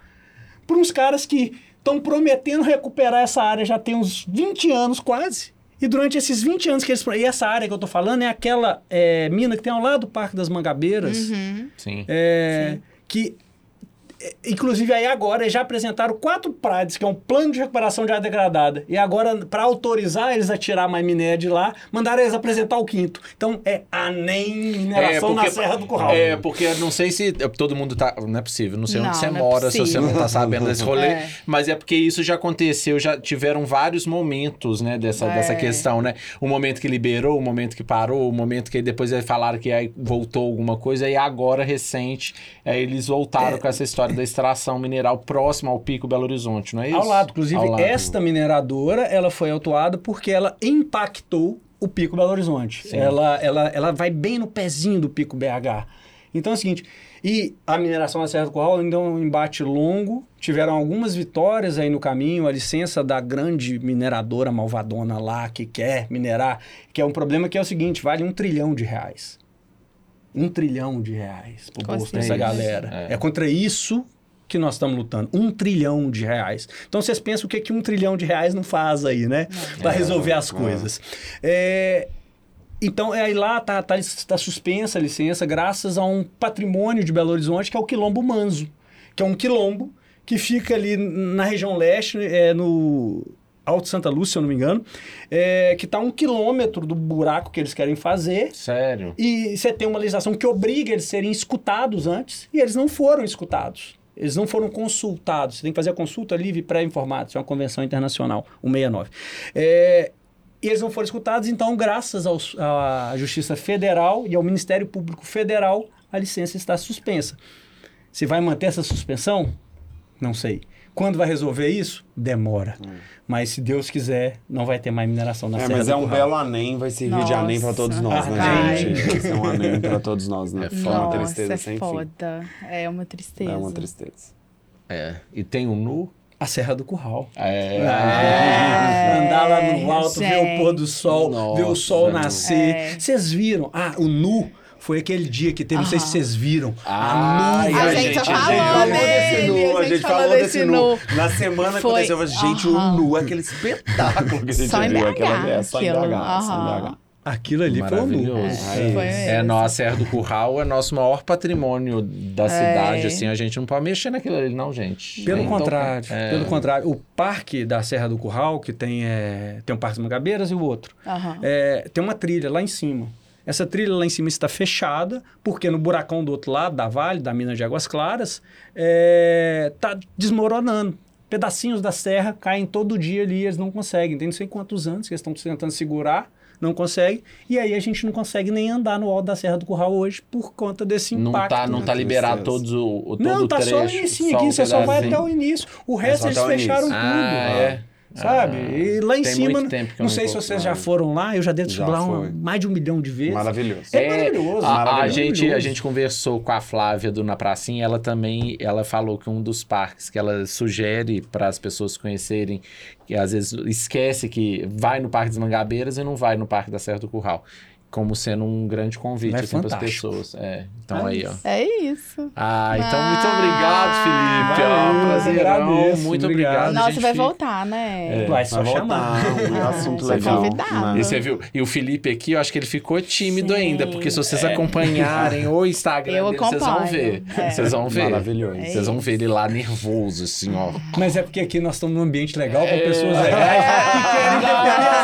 para uns caras que estão prometendo recuperar essa área já tem uns 20 anos quase. E durante esses 20 anos que eles... E essa área que eu tô falando é aquela é, mina que tem ao lado do Parque das Mangabeiras, Uhum. Sim. é, que... é, Inclusive, aí agora eles já apresentaram quatro PRADs, que é um plano de recuperação de área degradada. E agora, para autorizar eles a tirar mais minério de lá, mandaram eles apresentar o quinto. Então, é ANEM Mineração na Serra do Curral. É, porque eu não sei se todo mundo tá. Não é possível, não sei Não, onde você é mora, se você não tá sabendo desse rolê. É. Mas é porque isso já aconteceu, já tiveram vários momentos, né, dessa, É. dessa questão, né? O momento que liberou, o momento que parou, o momento que depois eles falaram que aí voltou alguma coisa, e agora, recente, aí eles voltaram com essa história da extração mineral próxima ao Pico Belo Horizonte, não é isso? Ao lado. Inclusive, Ao lado. esta mineradora, ela foi autuada porque ela impactou o Pico Belo Horizonte. Sim. Ela, ela, ela vai bem no pezinho do Pico BH. Então é o seguinte, e a mineração na Serra do Curral ainda é um embate longo, tiveram algumas vitórias aí no caminho, a licença da grande mineradora malvadona lá que quer minerar, que é um problema que é o seguinte, vale um trilhão de reais. Um trilhão de reais pro bolso dessa galera. É. É contra isso que nós estamos lutando. Um trilhão de reais. Então vocês pensam o que, que um trilhão de reais não faz aí, né? Para resolver as coisas. É, então, é, aí lá tá, tá, tá suspensa a licença graças a um patrimônio de Belo Horizonte que é o Quilombo Manso, que é um quilombo que fica ali na região leste, é, no Alto Santa Lúcia, se eu não me engano, é, que está um quilômetro do buraco que eles querem fazer. Sério. E você tem uma legislação que obriga eles a serem escutados antes, e eles não foram escutados. Eles não foram consultados. Você tem que fazer a consulta livre pré-informada. Isso é uma convenção internacional, 169. É, e eles não foram escutados, então, graças aos- à Justiça Federal e ao Ministério Público Federal, a licença está suspensa. Se vai manter essa suspensão? Não sei. Quando vai resolver isso? Demora. Mas se Deus quiser, não vai ter mais mineração na É, Serra mas do é um Curral. belo anem, vai servir de anem pra todos nós, né, Vai. gente? Vai ser um anem pra todos nós, né? É foda. uma Nossa, tristeza é sem fim. foda. É uma tristeza. É uma tristeza. É. E tem um nu? A Serra do Curral. É. É, Andar lá no alto, ver o pôr do sol, ver o Nossa, sol nascer. É. Vocês viram? Ah, o nu foi aquele dia que teve, não sei se vocês viram. Ah, a nu. a A gente gente já falou desse nu, a gente falou desse nu. Na semana que Foi- aconteceu, eu falei, gente, o nu, aquele espetáculo que a gente Só em viu. Aquela- é, só em aquilo. BH, só em. BH. Aquilo ali foi o nu. É. É, mesmo. nossa, Serra do Curral é nosso maior patrimônio da cidade, assim, a gente não pode mexer naquilo ali, não, gente. Pelo Nem contrário. É. pelo contrário. O parque da Serra do Curral, que tem, é, tem o Parque das Mangabeiras e o outro, Aham. é, tem uma trilha lá em cima. Essa trilha lá em cima está fechada, porque no buracão do outro lado, da Vale, da mina de Águas Claras, está desmoronando. Pedacinhos da serra caem todo dia ali, eles não conseguem. Tem não sei quantos anos que eles estão tentando segurar, não consegue. E aí a gente não consegue nem andar no alto da Serra do Curral hoje por conta desse Não impacto. tá, não tá liberado todos o, o todo Não, tá trecho. só o início aqui, você só vai até o início. O resto só eles fecharam início. tudo. Ah, é? Sabe? Ah, e lá em tem cima, muito tempo que eu não sei se vocês já foram lá, eu já devo Já lá foi. mais de um milhão de vezes. Maravilhoso. É maravilhoso, A- A, maravilhoso. gente, a gente conversou com a Flávia do Na Pracinha, ela também, ela falou que um dos parques que ela sugere para as pessoas conhecerem, que às vezes esquece que vai no Parque das Mangabeiras e não vai no Parque da Serra do Curral, como sendo um grande convite É assim, para as pessoas. É, então aí, ó. É isso. Ah, então muito Ah, obrigado, Felipe. Ó, valeu, prazerão. agradeço, Muito obrigado. Nossa, gente vai voltar, né? Vai só Vai chamar. voltar, um Ah, assunto é legal. convidado. E você viu? E o Felipe aqui, eu acho que ele ficou tímido Sim. ainda, porque se vocês acompanharem o Instagram Eu dele, vocês vão ver. é. Vocês vão ver. Maravilhoso. É Vocês vão ver ele lá nervoso, assim, ó. Mas é porque aqui nós estamos num ambiente legal com É. pessoas legais que querem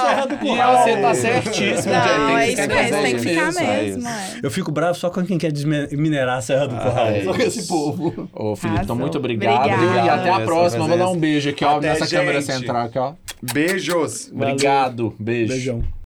Serra do E Curral. você tá certíssimo, Não, é isso mesmo, tem que ficar mesmo, é mesmo. Eu fico bravo só com quem quer desme- minerar a Serra do Curral. é só com esse povo. Ô, Felipe, então muito obrigado. E até a próxima. Vou dar um beijo aqui, ó, Até, nessa câmera central aqui, ó. Beijos. Obrigado. Beijo. Beijão.